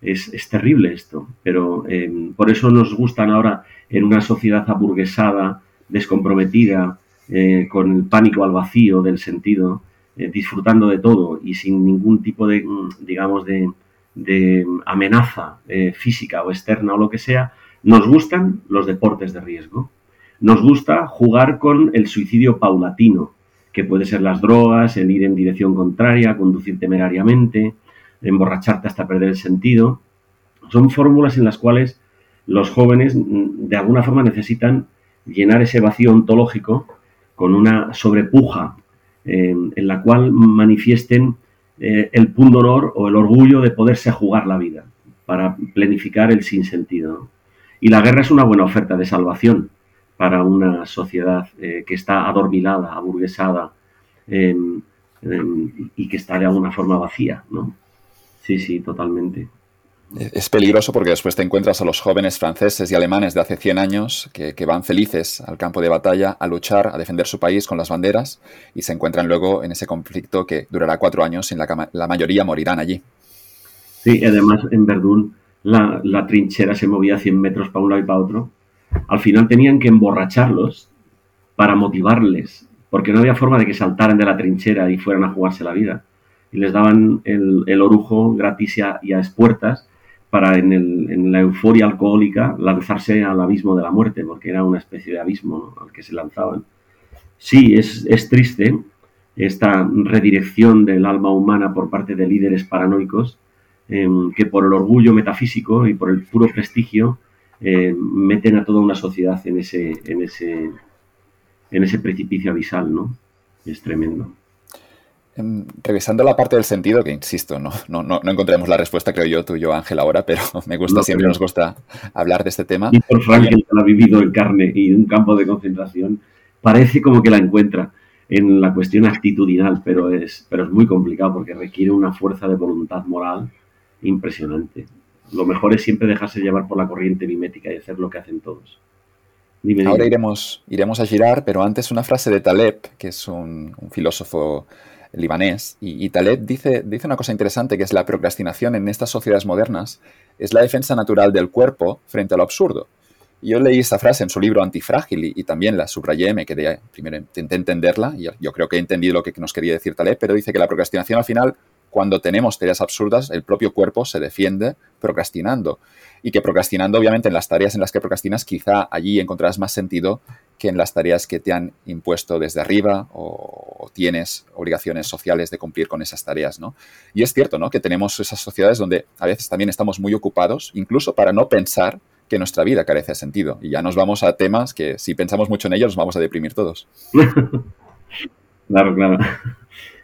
Es, terrible esto, pero em, por eso nos gustan ahora en una sociedad aburguesada, descomprometida, eh, con el pánico al vacío del sentido, eh, disfrutando de todo y sin ningún tipo de, mm, digamos, de, de amenaza eh, física o externa o lo que sea, nos gustan los deportes de riesgo. Nos gusta jugar con el suicidio paulatino, que puede ser las drogas, el ir en dirección contraria, conducir temerariamente, emborracharte hasta perder el sentido. Son fórmulas en las cuales los jóvenes de alguna forma necesitan llenar ese vacío ontológico con una sobrepuja eh, en la cual manifiesten eh, el punto honor o el orgullo de poderse jugar la vida para planificar el sinsentido. Y la guerra es una buena oferta de salvación para una sociedad eh, que está adormilada, aburguesada, em, em, y que está de alguna forma vacía, ¿no? Sí, sí, totalmente. Es peligroso porque después te encuentras a los jóvenes franceses y alemanes de hace 100 años que, van felices al campo de batalla a luchar, a defender su país con las banderas y se encuentran luego en ese conflicto que durará cuatro años y la, la mayoría morirán allí. Sí, además en Verdún la, trinchera se movía 100 metros para un lado y para otro. Al final tenían que emborracharlos para motivarles, porque no había forma de que saltaran de la trinchera y fueran a jugarse la vida. Y les daban el, orujo gratis y a, y para en, la euforia alcohólica lanzarse al abismo de la muerte, porque era una especie de abismo al que se lanzaban. Sí, es, triste esta redirección del alma humana por parte de líderes paranoicos em, que por el orgullo metafísico y por el puro prestigio em, meten a toda una sociedad en ese, en ese, en ese precipicio abisal, ¿no? Es tremendo. Em, revisando la parte del sentido, que insisto, no, no, no, encontremos la respuesta, creo yo, tú y yo, Ángel, ahora, pero *laughs* me gusta, siempre nos gusta hablar de este tema. Y por Frank, que ha vivido en carne y en un campo de concentración, parece como que la encuentra en la cuestión actitudinal, pero es, pero es muy complicado porque requiere una fuerza de voluntad moral impresionante. Lo mejor es siempre dejarse llevar por la corriente mimética y hacer lo que hacen todos. Ahora iremos, iremos a girar, pero antes una frase de Taleb, que es un, un filósofo libanés. Y, Taleb dice, dice una cosa interesante, que es la procrastinación en estas sociedades modernas es la defensa natural del cuerpo frente a lo absurdo. Y yo leí esta frase en su libro Antifrágil y, también la subrayé, me quedé, primero intenté entenderla y yo creo que he entendido lo que nos quería decir Taleb, pero dice que la procrastinación al final, cuando tenemos tareas absurdas, el propio cuerpo se defiende procrastinando. Y que procrastinando, obviamente, en las tareas en las que procrastinas, quizá allí encontrarás más sentido que en las tareas que te han impuesto desde arriba o, tienes obligaciones sociales de cumplir con esas tareas, ¿no? Y es cierto, ¿no? Que tenemos esas sociedades donde a veces también estamos muy ocupados, incluso para no pensar que nuestra vida carece de sentido. Y ya nos vamos a temas que si pensamos mucho en ellos nos vamos a deprimir todos. *laughs* claro, claro.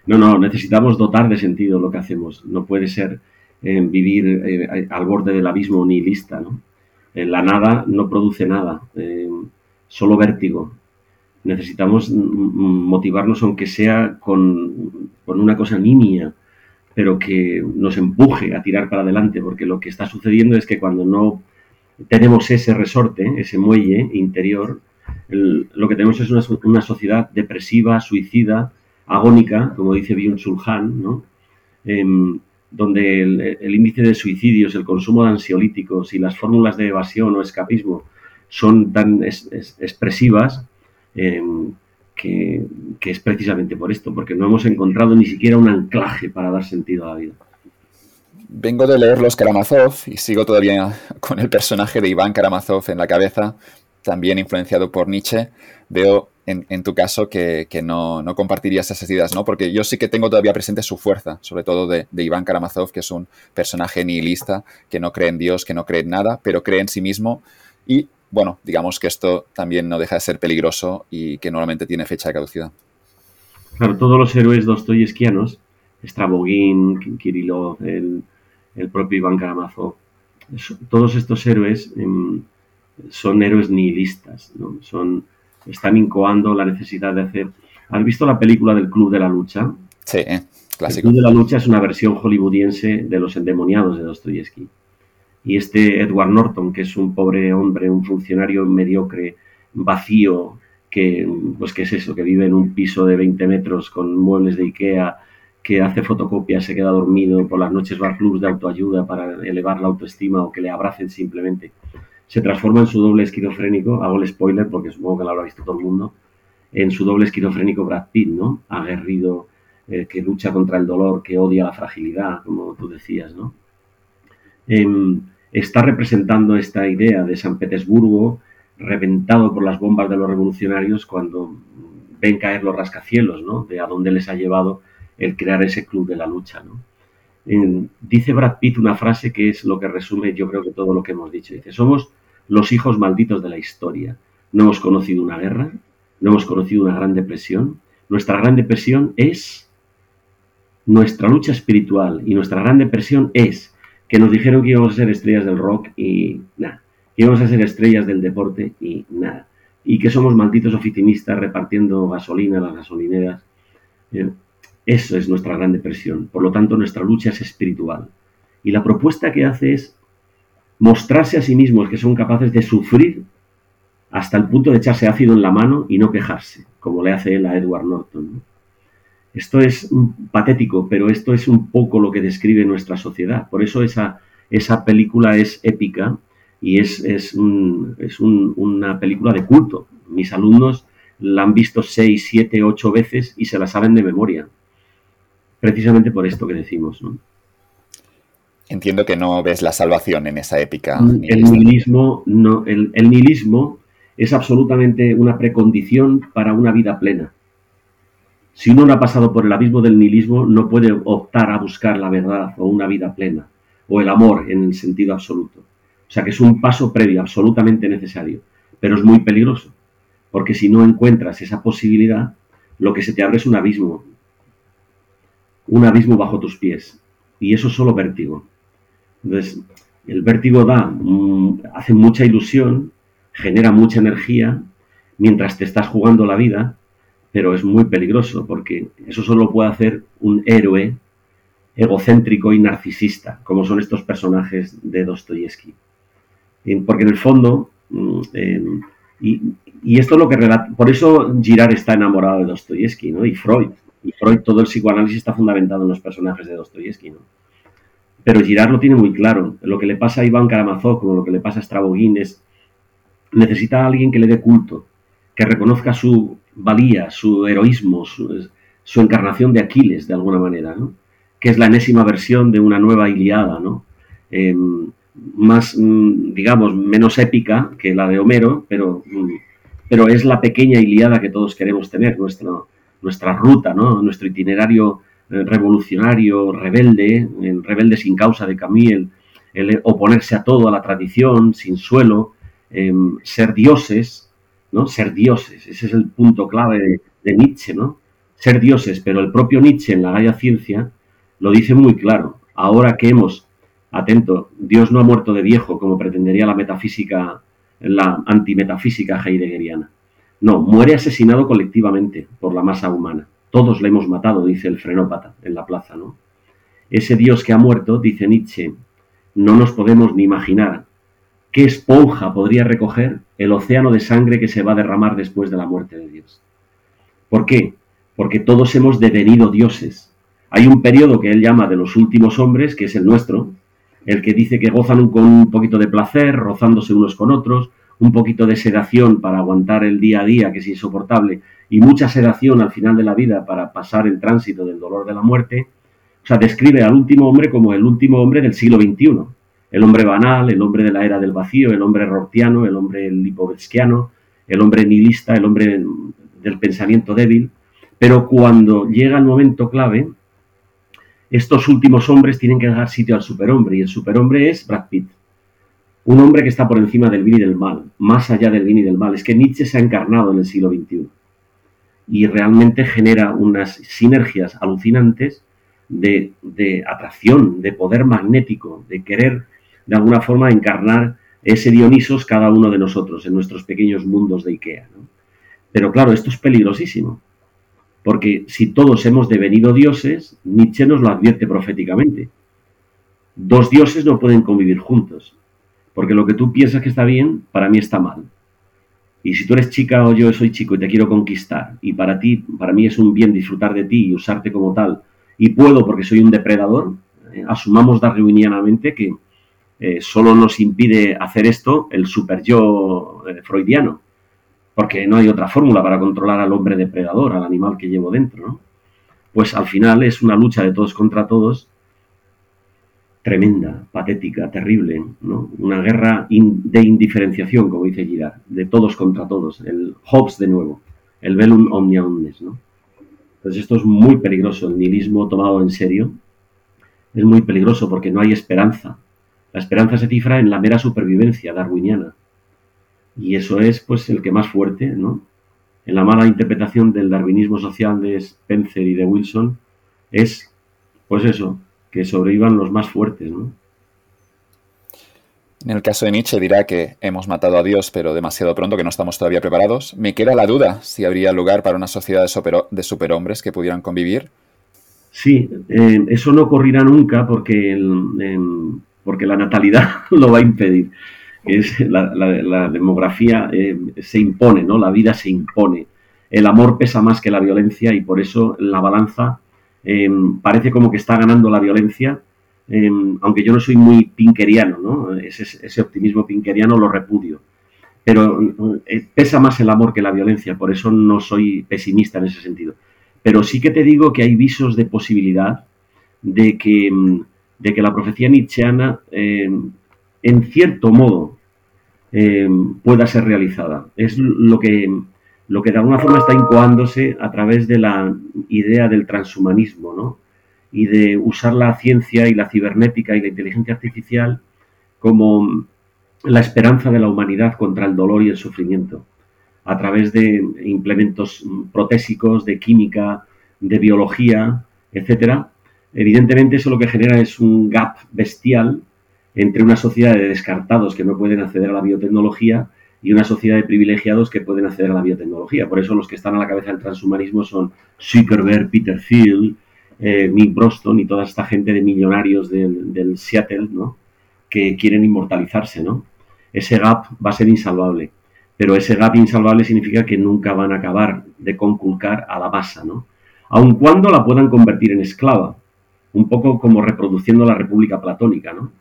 No, no, necesitamos dotar de sentido lo que hacemos. No puede ser eh, vivir eh, al borde del abismo nihilista, ¿no? Eh, la nada no produce nada solo vértigo. Necesitamos motivarnos, aunque sea con, una cosa nimia, pero que nos empuje a tirar para adelante, porque lo que está sucediendo es que cuando no tenemos ese resorte, ese muelle interior, lo que tenemos es una, sociedad depresiva, suicida, agónica, como dice Byung-Chul Han. Em, donde el, índice de suicidios, el consumo de ansiolíticos y las fórmulas de evasión o escapismo son tan expresivas em, que, es precisamente por esto, porque no hemos encontrado ni siquiera un anclaje para dar sentido a la vida. Vengo de leer Los Karamazov y sigo todavía con el personaje de Iván Karamazov en la cabeza, también influenciado por Nietzsche. Veo en, tu caso que, no, compartirías esas ideas, ¿no? Porque yo sí que tengo todavía presente su fuerza, sobre todo de, de, Iván Karamazov, que es un personaje nihilista, que no cree en Dios, que no cree en nada, pero cree en sí mismo y bueno, digamos que esto también no deja de ser peligroso y que normalmente tiene fecha de caducidad. Claro, todos los héroes dostoyevskianos, Stravogin, Kirillov, el, propio Iván Karamazov, todos estos héroes em, son héroes nihilistas, ¿no? son, están incoando la necesidad de hacer... ¿Has visto la película del Club de la Lucha? Sí, clásico. El Club de la Lucha es una versión hollywoodiense de Los Endemoniados de Dostoyevsky y este Edward Norton, que es un pobre hombre, un funcionario mediocre, vacío, que, pues, ¿qué es eso? Que vive en un piso de 20 metros con muebles de Ikea, que hace fotocopias, se queda dormido, por las noches va a clubs de autoayuda para elevar la autoestima o que le abracen simplemente. Se transforma en su doble esquizofrénico, hago el spoiler porque supongo que lo habrá visto todo el mundo, en su doble esquizofrénico Brad Pitt, ¿no? Aguerrido, eh, que lucha contra el dolor, que odia la fragilidad, como tú decías, ¿no? Em, está representando esta idea de San Petersburgo reventado por las bombas de los revolucionarios cuando ven caer los rascacielos, ¿no? De a dónde les ha llevado el crear ese club de la lucha, ¿no? Dice Brad Pitt una frase que es lo que resume yo creo que todo lo que hemos dicho. Dice, somos los hijos malditos de la historia. No hemos conocido una guerra, no hemos conocido una gran depresión. Nuestra gran depresión es nuestra lucha espiritual y nuestra gran depresión es que nos dijeron que íbamos a ser estrellas del rock y nada, que íbamos a ser estrellas del deporte y nada, y que somos malditos oficinistas repartiendo gasolina a las gasolineras Eh, eso es nuestra gran depresión. Por lo tanto, nuestra lucha es espiritual. Y la propuesta que hace es mostrarse a sí mismos que son capaces de sufrir hasta el punto de echarse ácido en la mano y no quejarse, como le hace él a Edward Norton. Esto es patético, pero esto es un poco lo que describe nuestra sociedad. Por eso esa, esa película es épica y es, es, una película de culto. Mis alumnos la han visto seis, siete, ocho veces y se la saben de memoria. Precisamente por esto que decimos. Entiendo que no ves la salvación en esa épica. El nihilismo, no, el, el nihilismo es absolutamente una precondición para una vida plena. Si uno no ha pasado por el abismo del nihilismo, no puede optar a buscar la verdad o una vida plena, o el amor en el sentido absoluto. O sea que es un paso previo, absolutamente necesario, pero es muy peligroso, porque si no encuentras esa posibilidad, lo que se te abre es un abismo, un abismo bajo tus pies, y eso es solo vértigo. Entonces, el vértigo da, mm, hace mucha ilusión, genera mucha energía mientras te estás jugando la vida, pero es muy peligroso porque eso solo puede hacer un héroe egocéntrico y narcisista, como son estos personajes de Dostoyevsky. Porque en el fondo, mm, y, esto es lo que relata, por eso Girard está enamorado de Dostoyevsky, ¿no? Y Freud. Y Freud, todo el psicoanálisis está fundamentado en los personajes de Dostoyevsky, ¿no? Pero Girard lo tiene muy claro. Lo que le pasa a Iván Karamazov, como lo que le pasa a Stravogin, es necesita a alguien que le dé culto, que reconozca su valía, su heroísmo, su, encarnación de Aquiles, de alguna manera, ¿no? que es la enésima versión de una nueva Iliada, ¿no? Em, más, mm, digamos, menos épica que la de Homero, pero, mm, pero es la pequeña Iliada que todos queremos tener, nuestra, nuestra ruta, ¿no? nuestro itinerario eh, revolucionario, rebelde, el rebelde sin causa de Camille, el, oponerse a todo, a la tradición, sin suelo, em, ser dioses, ¿no? Ser dioses, ese es el punto clave de, Nietzsche, ¿no? Ser dioses, pero el propio Nietzsche en la Gaia Ciencia lo dice muy claro. Ahora que hemos, atento, Dios no ha muerto de viejo como pretendería la metafísica, la antimetafísica heideggeriana. No, muere asesinado colectivamente por la masa humana. Todos le hemos matado, dice el frenópata en la plaza, ¿no? Ese Dios que ha muerto, dice Nietzsche, no nos podemos ni imaginar ¿Qué esponja podría recoger el océano de sangre que se va a derramar después de la muerte de Dios? ¿Por qué? Porque todos hemos devenido dioses. Hay un periodo que él llama de los últimos hombres, que es el nuestro, el que dice que gozan con un poquito de placer, rozándose unos con otros, un poquito de sedación para aguantar el día a día, que es insoportable, y mucha sedación al final de la vida para pasar el tránsito del dolor de la muerte. O sea, describe al último hombre como el último hombre del siglo XXI el hombre banal, el hombre de la era del vacío, el hombre rortiano, el hombre lipovetsquiano, el hombre nihilista, el hombre del pensamiento débil. Pero cuando llega el momento clave, estos últimos hombres tienen que dar sitio al superhombre, y el superhombre es Brad Pitt. Un hombre que está por encima del bien y del mal, más allá del bien y del mal. Es que Nietzsche se ha encarnado en el siglo XXI y realmente genera unas sinergias alucinantes de, atracción, de poder magnético, de querer de alguna forma encarnar ese Dionisos cada uno de nosotros en nuestros pequeños mundos de Ikea. Pero claro, esto es peligrosísimo, porque si todos hemos devenido dioses, Nietzsche nos lo advierte proféticamente. Dos dioses no pueden convivir juntos, porque lo que tú piensas que está bien, para mí está mal. Y si tú eres chica o yo soy chico y te quiero conquistar, y para ti, para mí es un bien disfrutar de ti y usarte como tal, y puedo porque soy un depredador, eh, asumamos darwinianamente que eh, solo nos impide hacer esto el super yo eh, freudiano, porque no hay otra fórmula para controlar al hombre depredador, al animal que llevo dentro, ¿no? Pues al final es una lucha de todos contra todos tremenda, patética, terrible, ¿no? Una guerra de indiferenciación, como dice Girard, de todos contra todos, el Hobbes de nuevo, el velum omnia omnes, ¿no? Entonces esto es muy peligroso, el nihilismo tomado en serio es muy peligroso porque no hay esperanza, la esperanza se cifra en la mera supervivencia darwiniana. Y eso es, pues, el que más fuerte, ¿no? En la mala interpretación del darwinismo social de Spencer y de Wilson es, pues eso, que sobrevivan los más fuertes, ¿no? En el caso de Nietzsche dirá que hemos matado a Dios, pero demasiado pronto, que no estamos todavía preparados. Me queda la duda si habría lugar para una sociedad de, superhombres que pudieran convivir. Sí, eh, eso no ocurrirá nunca porque, em, porque la natalidad *laughs* lo va a impedir. Es, la, demografía eh, se impone, ¿no? La vida se impone. El amor pesa más que la violencia y por eso la balanza em, parece como que está ganando la violencia Em, aunque yo no soy muy pinkeriano, ¿no? Ese, optimismo pinkeriano lo repudio. Pero eh, pesa más el amor que la violencia, por eso no soy pesimista en ese sentido. Pero sí que te digo que hay visos de posibilidad de que, em, de que la profecía nietzscheana, en cierto modo, pueda ser realizada. Es lo que, lo que de alguna forma está incoándose a través de la idea del transhumanismo, ¿no? y de usar la ciencia y la cibernética y la inteligencia artificial como la esperanza de la humanidad contra el dolor y el sufrimiento, a través de implementos protésicos, de química, de biología, etcétera. Evidentemente eso lo que genera es un gap bestial entre una sociedad de descartados que no pueden acceder a la biotecnología y una sociedad de privilegiados que pueden acceder a la biotecnología. Por eso los que están a la cabeza del transhumanismo son Zuckerberg, Peter Thiel, eh, Mick Broston y toda esta gente de millonarios del, Seattle, ¿no? Que quieren inmortalizarse, ¿no? Ese gap va a ser insalvable. Pero ese gap insalvable significa que nunca van a acabar de conculcar a la masa, ¿no? Aun cuando la puedan convertir en esclava. Un poco como reproduciendo la República Platónica, ¿no?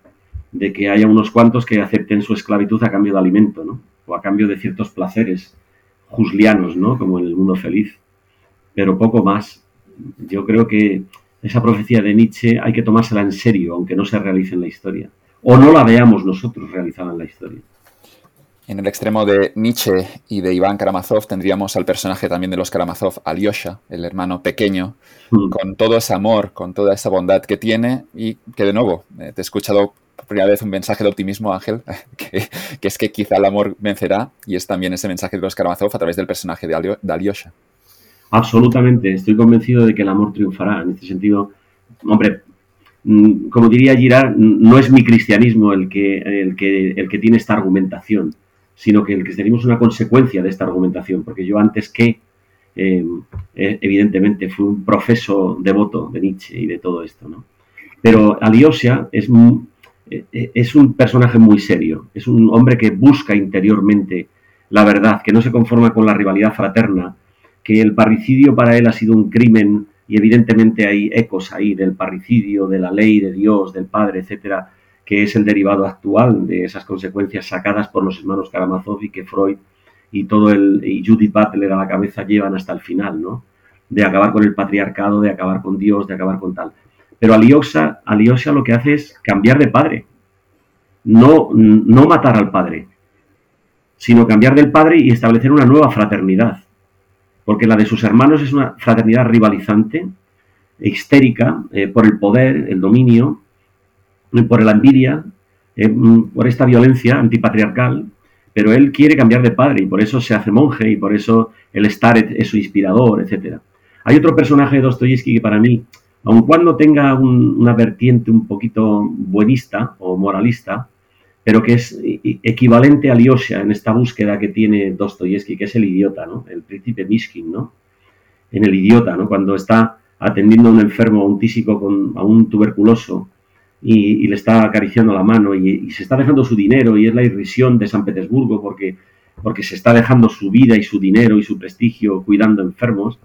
De que haya unos cuantos que acepten su esclavitud a cambio de alimento, ¿no? O a cambio de ciertos placeres juslianos, ¿no? Como en el mundo feliz. Pero poco más yo creo que esa profecía de Nietzsche hay que tomársela en serio, aunque no se realice en la historia. O no la veamos nosotros realizada en la historia. En el extremo de Nietzsche y de Iván Karamazov tendríamos al personaje también de los Karamazov, Alyosha, el hermano pequeño, hmm. con todo ese amor, con toda esa bondad que tiene y que de nuevo, eh, te he escuchado por primera vez un mensaje de optimismo, Ángel, *laughs* que, es que quizá el amor vencerá y es también ese mensaje de los Karamazov a través del personaje de, Alyosha. Absolutamente, estoy convencido de que el amor triunfará. En este sentido, hombre, mm, como diría Girard, no es mi cristianismo el que, el que, el que tiene esta argumentación, sino que el cristianismo es una consecuencia de esta argumentación, porque yo antes que, em, e, evidentemente, fui un profeso devoto de Nietzsche y de todo esto, ¿no? Pero Alyosha es, e, e, es un personaje muy serio, es un hombre que busca interiormente la verdad, que no se conforma con la rivalidad fraterna, que el parricidio para él ha sido un crimen y evidentemente hay ecos ahí del parricidio, de la ley de Dios, del Padre, etcétera, que es el derivado actual de esas consecuencias sacadas por los hermanos Karamazov y que Freud y todo el y Judith Butler a la cabeza llevan hasta el final, ¿no? De acabar con el patriarcado, de acabar con Dios, de acabar con tal. Pero Alyosha, Alyosha lo que hace es cambiar de padre, no, no matar al padre, sino cambiar del padre y establecer una nueva fraternidad porque la de sus hermanos es una fraternidad rivalizante, histérica, eh, por el poder, el dominio, por la envidia, eh, mm, por esta violencia antipatriarcal, pero él quiere cambiar de padre y por eso se hace monje y por eso el estar es su inspirador, etc. Hay otro personaje de Dostoyevsky que para mí, aun cuando tenga una vertiente un poquito buenista o moralista, pero que es equivalente a Lyosha en esta búsqueda que tiene Dostoyevsky, que es el idiota, ¿no? El príncipe Mishkin, ¿no? En el idiota, ¿no? Cuando está atendiendo a un enfermo, a un tísico, con, a un tuberculoso, y, le está acariciando la mano y, se está dejando su dinero y es la irrisión de San Petersburgo porque, porque se está dejando su vida y su dinero y su prestigio cuidando enfermos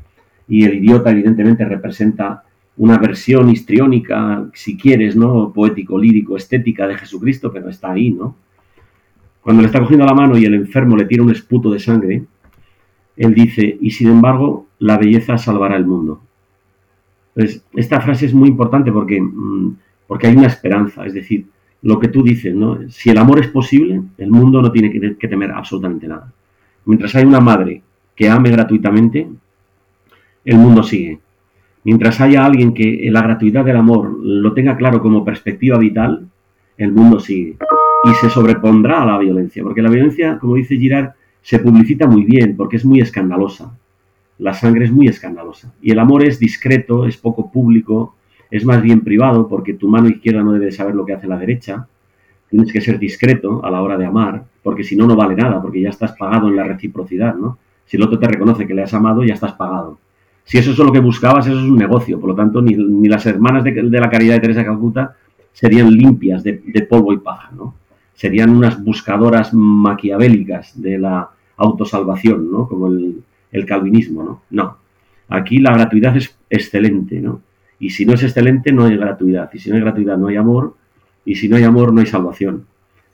y el idiota evidentemente representa una versión histriónica, si quieres, ¿no? Poético, lírico, estética de Jesucristo, pero está ahí, ¿no? Cuando le está cogiendo la mano y el enfermo le tira un esputo de sangre, él dice, y sin embargo, la belleza salvará el mundo. Entonces, esta frase es muy importante porque, mm, porque hay una esperanza, es decir, lo que tú dices, ¿no? Si el amor es posible, el mundo no tiene que, temer absolutamente nada. Mientras hay una madre que ame gratuitamente, el mundo sigue. Mientras haya alguien que la gratuidad del amor lo tenga claro como perspectiva vital, el mundo sigue. Y se sobrepondrá a la violencia, porque la violencia, como dice Girard, se publicita muy bien, porque es muy escandalosa. La sangre es muy escandalosa. Y el amor es discreto, es poco público, es más bien privado, porque tu mano izquierda no debe saber lo que hace la derecha. tienes que ser discreto a la hora de amar, porque si no, no vale nada, porque ya estás pagado en la reciprocidad, ¿no? Si el otro te reconoce que le has amado, ya estás pagado. Si eso es lo que buscabas, eso es un negocio. Por lo tanto, ni, las hermanas de, la caridad de Teresa Calcuta serían limpias de, polvo y paja, ¿no? Serían unas buscadoras maquiavélicas de la autosalvación, ¿no? Como el, el calvinismo, ¿no? No. Aquí la gratuidad es excelente, ¿no? Y si no es excelente, no hay gratuidad. Y si no hay gratuidad, no hay amor. Y si no hay amor, no hay salvación.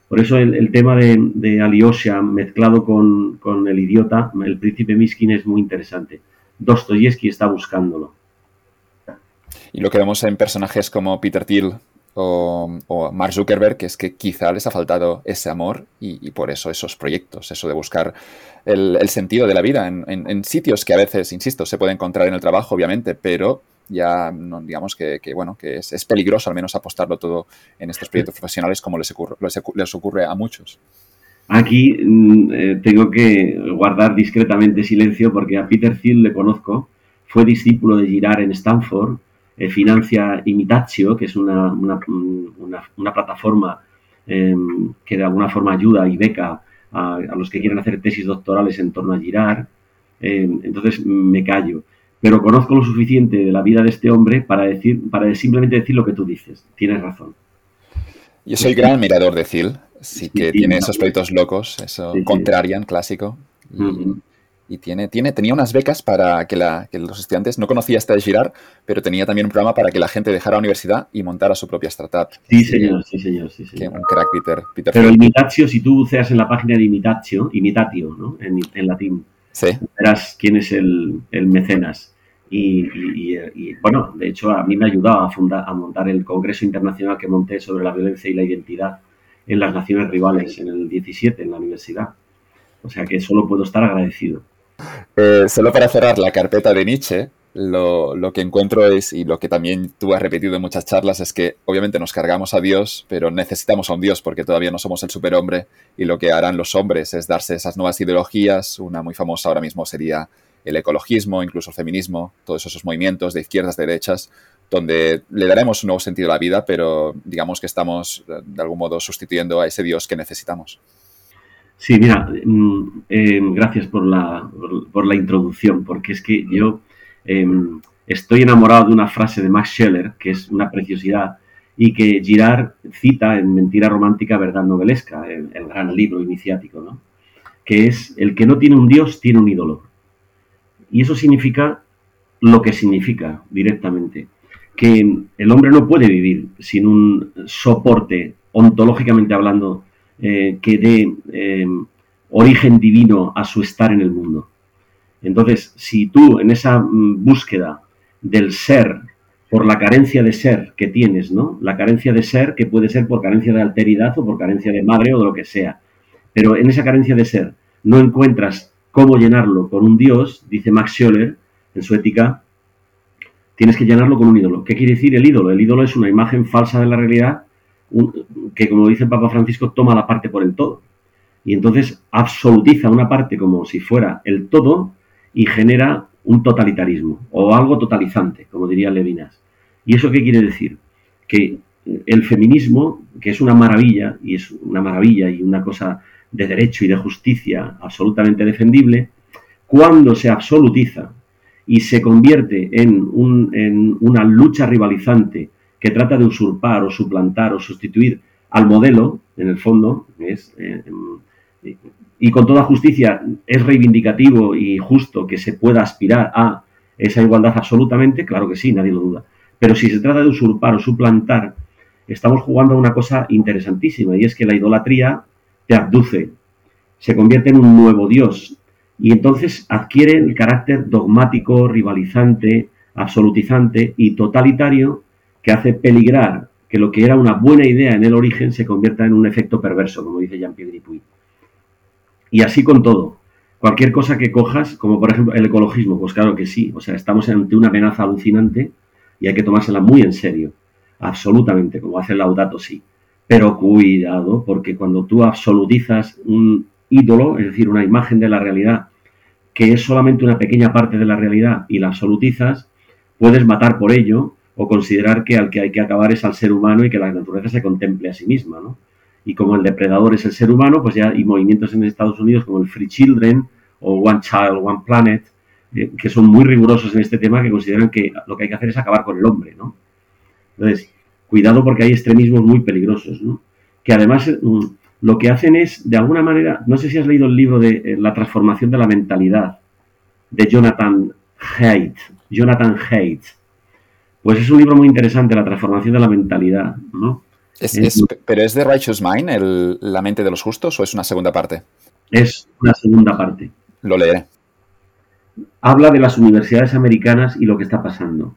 Por eso el, tema de, de Alyosha mezclado con, el idiota, el príncipe Miskin, es muy interesante. Dostoyevsky está buscándolo. Y lo que vemos en personajes como Peter Thiel o, Mark Zuckerberg, es que quizá les ha faltado ese amor y, por eso esos proyectos, eso de buscar el, sentido de la vida en, en, sitios que a veces, insisto, se puede encontrar en el trabajo, obviamente, pero ya no, digamos que, bueno, que es, peligroso al menos apostarlo todo en estos proyectos profesionales como les ocurre, les ocurre a muchos. Aquí mm, eh, tengo que guardar discretamente silencio porque a Peter Thiel le conozco, fue discípulo de Girard en Stanford, eh, financia Imitatio, que es una, una, plataforma em, que de alguna forma ayuda y beca a, a, los que quieren hacer tesis doctorales en torno a Girard. Em, entonces me callo pero conozco lo suficiente de la vida de este hombre para decir, para simplemente decir lo que tú dices. Tienes razón. Yo soy gran admirador de Thiel, sí que tiene esos proyectos locos, eso contrarian clásico. Y, tiene, tiene, tenía unas becas para que, los estudiantes, no conocía hasta de Girard, pero tenía también un programa para que la gente dejara la universidad y montara su propia startup. Sí, señor, sí, señor. Sí, un crack, Peter. Peter pero Imitatio, si tú buceas en la página de Imitatio, Imitatio, ¿no? En, latín, verás quién es el, el mecenas. Y, bueno, de hecho a mí me ha ayudado a, a montar el Congreso Internacional que monté sobre la violencia y la identidad en las naciones rivales en el 17 en la universidad. O sea que solo puedo estar agradecido. Eh, solo para cerrar la carpeta de Nietzsche, lo, lo, que encuentro es, y lo que también tú has repetido en muchas charlas, es que obviamente nos cargamos a Dios, pero necesitamos a un Dios porque todavía no somos el superhombre y lo que harán los hombres es darse esas nuevas ideologías. Una muy famosa ahora mismo sería el ecologismo, incluso el feminismo, todos esos movimientos de izquierdas, derechas, donde le daremos un nuevo sentido a la vida, pero digamos que estamos de algún modo sustituyendo a ese Dios que necesitamos. Sí, mira, mm, eh, gracias por la, introducción, porque es que yo em, estoy enamorado de una frase de Max Scheller, que es una preciosidad, y que Girard cita en Mentira Romántica, Verdad Novelesca, el, el gran libro iniciático, ¿no? que es el que no tiene un Dios tiene un ídolo. Y eso significa lo que significa directamente, que el hombre no puede vivir sin un soporte, ontológicamente hablando, eh, que dé eh, origen divino a su estar en el mundo. Entonces, si tú en esa mm, búsqueda del ser, por la carencia de ser que tienes, ¿no? La carencia de ser que puede ser por carencia de alteridad o por carencia de madre o de lo que sea. Pero en esa carencia de ser no encuentras cómo llenarlo con un dios, dice Max Scholler en su ética, tienes que llenarlo con un ídolo. ¿Qué quiere decir el ídolo? El ídolo es una imagen falsa de la realidad que, como dice el Papa Francisco, toma la parte por el todo. Y entonces absolutiza una parte como si fuera el todo y genera un totalitarismo o algo totalizante, como diría Levinas. ¿Y eso qué quiere decir? Que el feminismo, que es una maravilla, y es una maravilla y una cosa de derecho y de justicia absolutamente defendible, cuando se absolutiza y se convierte en, una lucha rivalizante que trata de usurpar o suplantar o sustituir al modelo, en el fondo, es, eh, y con toda justicia es reivindicativo y justo que se pueda aspirar a esa igualdad absolutamente, claro que sí, nadie lo duda. Pero si se trata de usurpar o suplantar, estamos jugando a una cosa interesantísima y es que la idolatría te abduce, se convierte en un nuevo Dios y entonces adquiere el carácter dogmático, rivalizante, absolutizante y totalitario que hace peligrar que lo que era una buena idea en el origen se convierta en un efecto perverso, como dice Jean-Pierre Dupuy. Y así con todo. Cualquier cosa que cojas, como por ejemplo el ecologismo, pues claro que sí. O sea, estamos ante una amenaza alucinante y hay que tomársela muy en serio. Absolutamente, como hace Laudato sí. Pero cuidado, porque cuando tú absolutizas un ídolo, es decir, una imagen de la realidad, que es solamente una pequeña parte de la realidad y la absolutizas, puedes matar por ello o considerar que al que hay que acabar es al ser humano y que la naturaleza se contemple a sí misma, ¿no? y como el depredador es el ser humano, pues ya hay movimientos en Estados Unidos como el Free Children o One Child, One Planet, eh, que son muy rigurosos en este tema, que consideran que lo que hay que hacer es acabar con el hombre, ¿no? Entonces, cuidado porque hay extremismos muy peligrosos, ¿no? Que además mm, lo que hacen es, de alguna manera, no sé si has leído el libro de eh, La transformación de la mentalidad, de Jonathan Haidt, Jonathan Haidt. Pues es un libro muy interesante, La transformación de la mentalidad, ¿no? ¿Pero es de Righteous Mind, la mente de los justos, o es una segunda parte? Es una segunda parte. Lo leeré. Habla de las universidades americanas y lo que está pasando.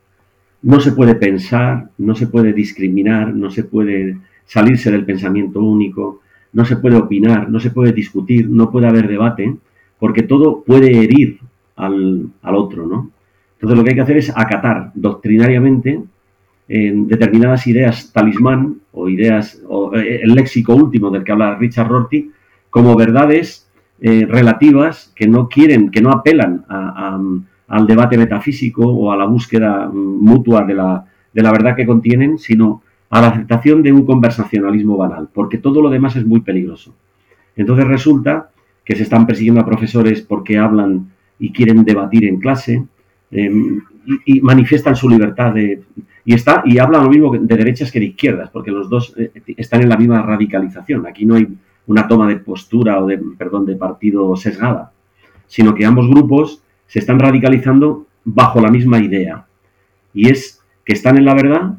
No se puede pensar, no se puede discriminar, no se puede salirse del pensamiento único, no se puede opinar, no se puede discutir, no puede haber debate, porque todo puede herir al, al otro, ¿no? Entonces lo que hay que hacer es acatar doctrinariamente en determinadas ideas talismán o ideas, o eh, el léxico último del que habla Richard Rorty, como verdades eh, relativas que no quieren, que no apelan al debate metafísico o a la búsqueda mm, mutua de la, de la verdad que contienen, sino a la aceptación de un conversacionalismo banal, porque todo lo demás es muy peligroso. Entonces resulta que se están persiguiendo a profesores porque hablan y quieren debatir en clase, em, y, manifiestan su libertad de, y está y hablan lo mismo de derechas que de izquierdas, porque los dos eh, están en la misma radicalización. Aquí no hay una toma de postura o de perdón de partido sesgada, sino que ambos grupos se están radicalizando bajo la misma idea y es que están en la verdad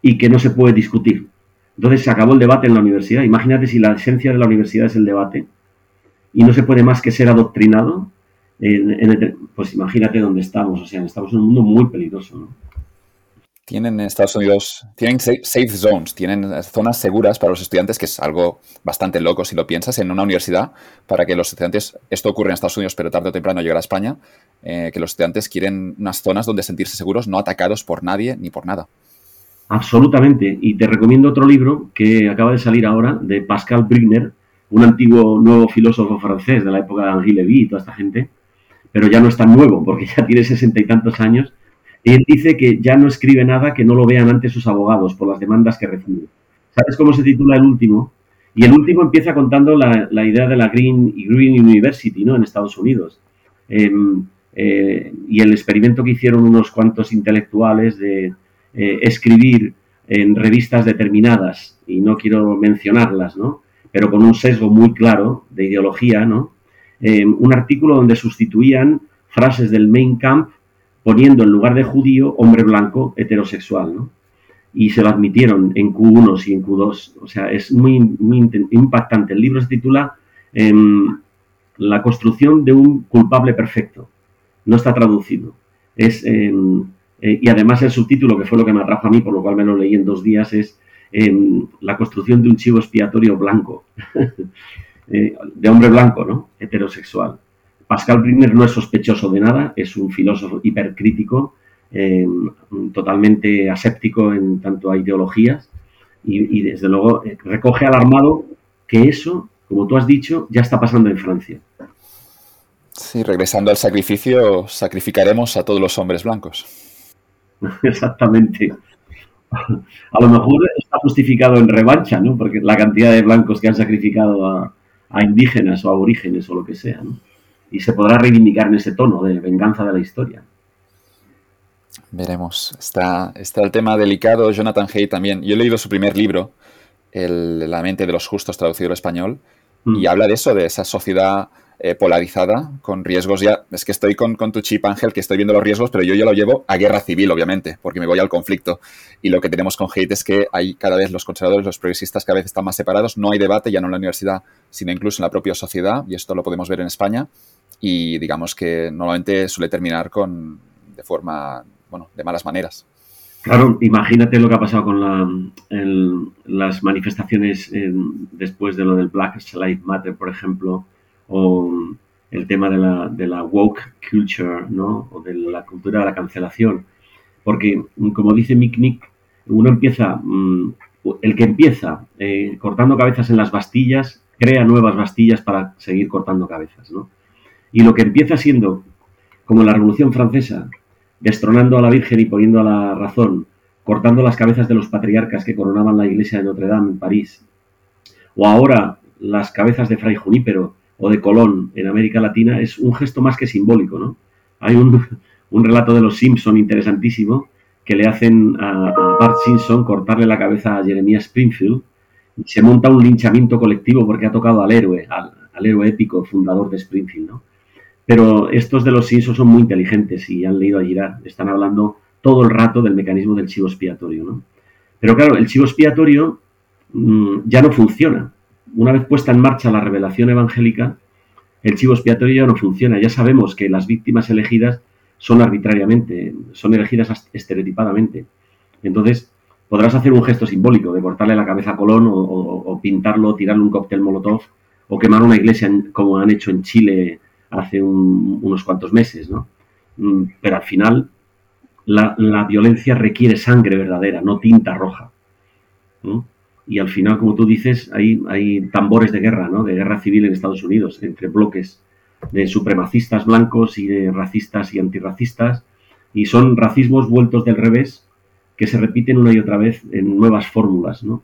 y que no se puede discutir. Entonces se acabó el debate en la universidad. Imagínate si la esencia de la universidad es el debate y no se puede más que ser adoctrinado pues imagínate dónde estamos, o sea, estamos en un mundo muy peligroso. Tienen en Estados Unidos, tienen safe zones, tienen zonas seguras para los estudiantes, que es algo bastante loco si lo piensas, en una universidad, para que los estudiantes, esto ocurre en Estados Unidos, pero tarde o temprano llegará a España, eh, que los estudiantes quieren unas zonas donde sentirse seguros, no atacados por nadie ni por nada. Absolutamente, y te recomiendo otro libro que acaba de salir ahora, de Pascal Brigner, un antiguo nuevo filósofo francés de la época de Henri Levy y toda esta gente, pero ya no es tan nuevo, porque ya tiene sesenta y tantos años. Y él dice que ya no escribe nada que no lo vean antes sus abogados por las demandas que recibe. ¿Sabes cómo se titula el último? Y el último empieza contando la, idea de la Green, Green University ¿no? en Estados Unidos. Em, eh, y el experimento que hicieron unos cuantos intelectuales de eh, escribir en revistas determinadas, y no quiero mencionarlas, ¿no? pero con un sesgo muy claro de ideología, ¿no? Em, un artículo donde sustituían frases del Main Camp poniendo en lugar de judío hombre blanco heterosexual, ¿no? Y se lo admitieron en Q1 y en Q2. O sea, es muy, impactante. El libro se titula em, La construcción de un culpable perfecto. No está traducido. Es, em, eh, y además el subtítulo, que fue lo que me atrajo a mí, por lo cual me lo leí en dos días, es La construcción de un chivo expiatorio blanco. *laughs* Eh, de hombre blanco, ¿no? Heterosexual. Pascal Brigner no es sospechoso de nada, es un filósofo hipercrítico, eh, totalmente aséptico en tanto a ideologías y, desde luego eh, recoge alarmado que eso, como tú has dicho, ya está pasando en Francia. Sí, regresando al sacrificio, sacrificaremos a todos los hombres blancos. *laughs* Exactamente. A lo mejor está justificado en revancha, ¿no? Porque la cantidad de blancos que han sacrificado a, a indígenas o aborígenes o lo que sea, ¿no? Y se podrá reivindicar en ese tono de venganza de la historia. Veremos. Está, está el tema delicado. Jonathan Hay también. Yo he leído su primer libro, La mente de los justos, traducido al español, y mm. habla de eso, de esa sociedad eh, polarizada, con riesgos ya. Es que estoy con, tu chip, Ángel, que estoy viendo los riesgos, pero yo ya lo llevo a guerra civil, obviamente, porque me voy al conflicto. Y lo que tenemos con Hate es que hay cada vez los conservadores, los progresistas cada vez están más separados. No hay debate ya no en la universidad, sino incluso en la propia sociedad, y esto lo podemos ver en España. Y digamos que normalmente suele terminar con de forma, bueno, de malas maneras. Claro, imagínate lo que ha pasado con la, las manifestaciones después de lo del Black Lives Matter, por ejemplo, o el tema de la, de la woke culture, ¿no? O de la cultura de la cancelación. Porque, como dice Mick Nick, uno empieza, mm, el que empieza eh, cortando cabezas en las bastillas, crea nuevas bastillas para seguir cortando cabezas, ¿no? Y lo que empieza siendo, como la Revolución Francesa, destronando a la Virgen y poniendo a la razón, cortando las cabezas de los patriarcas que coronaban la iglesia de Notre Dame en París, o ahora las cabezas de Fray Junípero o de Colón en América Latina, es un gesto más que simbólico, ¿no? Hay un, relato de los Simpson interesantísimo que le hacen a, Bart Simpson cortarle la cabeza a Jeremiah Springfield y se monta un linchamiento colectivo porque ha tocado al héroe, al, al héroe épico fundador de Springfield, ¿no? Pero estos de los Simpsons son muy inteligentes y han leído a Girard. Están hablando todo el rato del mecanismo del chivo expiatorio. ¿no? Pero claro, el chivo expiatorio mm, ya no funciona. Una vez puesta en marcha la revelación evangélica, el chivo expiatorio ya no funciona. Ya sabemos que las víctimas elegidas son arbitrariamente, son elegidas estereotipadamente. Entonces, podrás hacer un gesto simbólico de cortarle la cabeza a Colón o, pintarlo, tirarle un cóctel molotov o quemar una iglesia como han hecho en Chile hace unos cuantos meses, ¿no? Mm, pero al final la, violencia requiere sangre verdadera, no tinta roja. Y al final, como tú dices, hay, hay tambores de guerra, ¿no? De guerra civil en Estados Unidos, entre bloques de supremacistas blancos y de racistas y antirracistas, y son racismos vueltos del revés que se repiten una y otra vez en nuevas fórmulas, ¿no?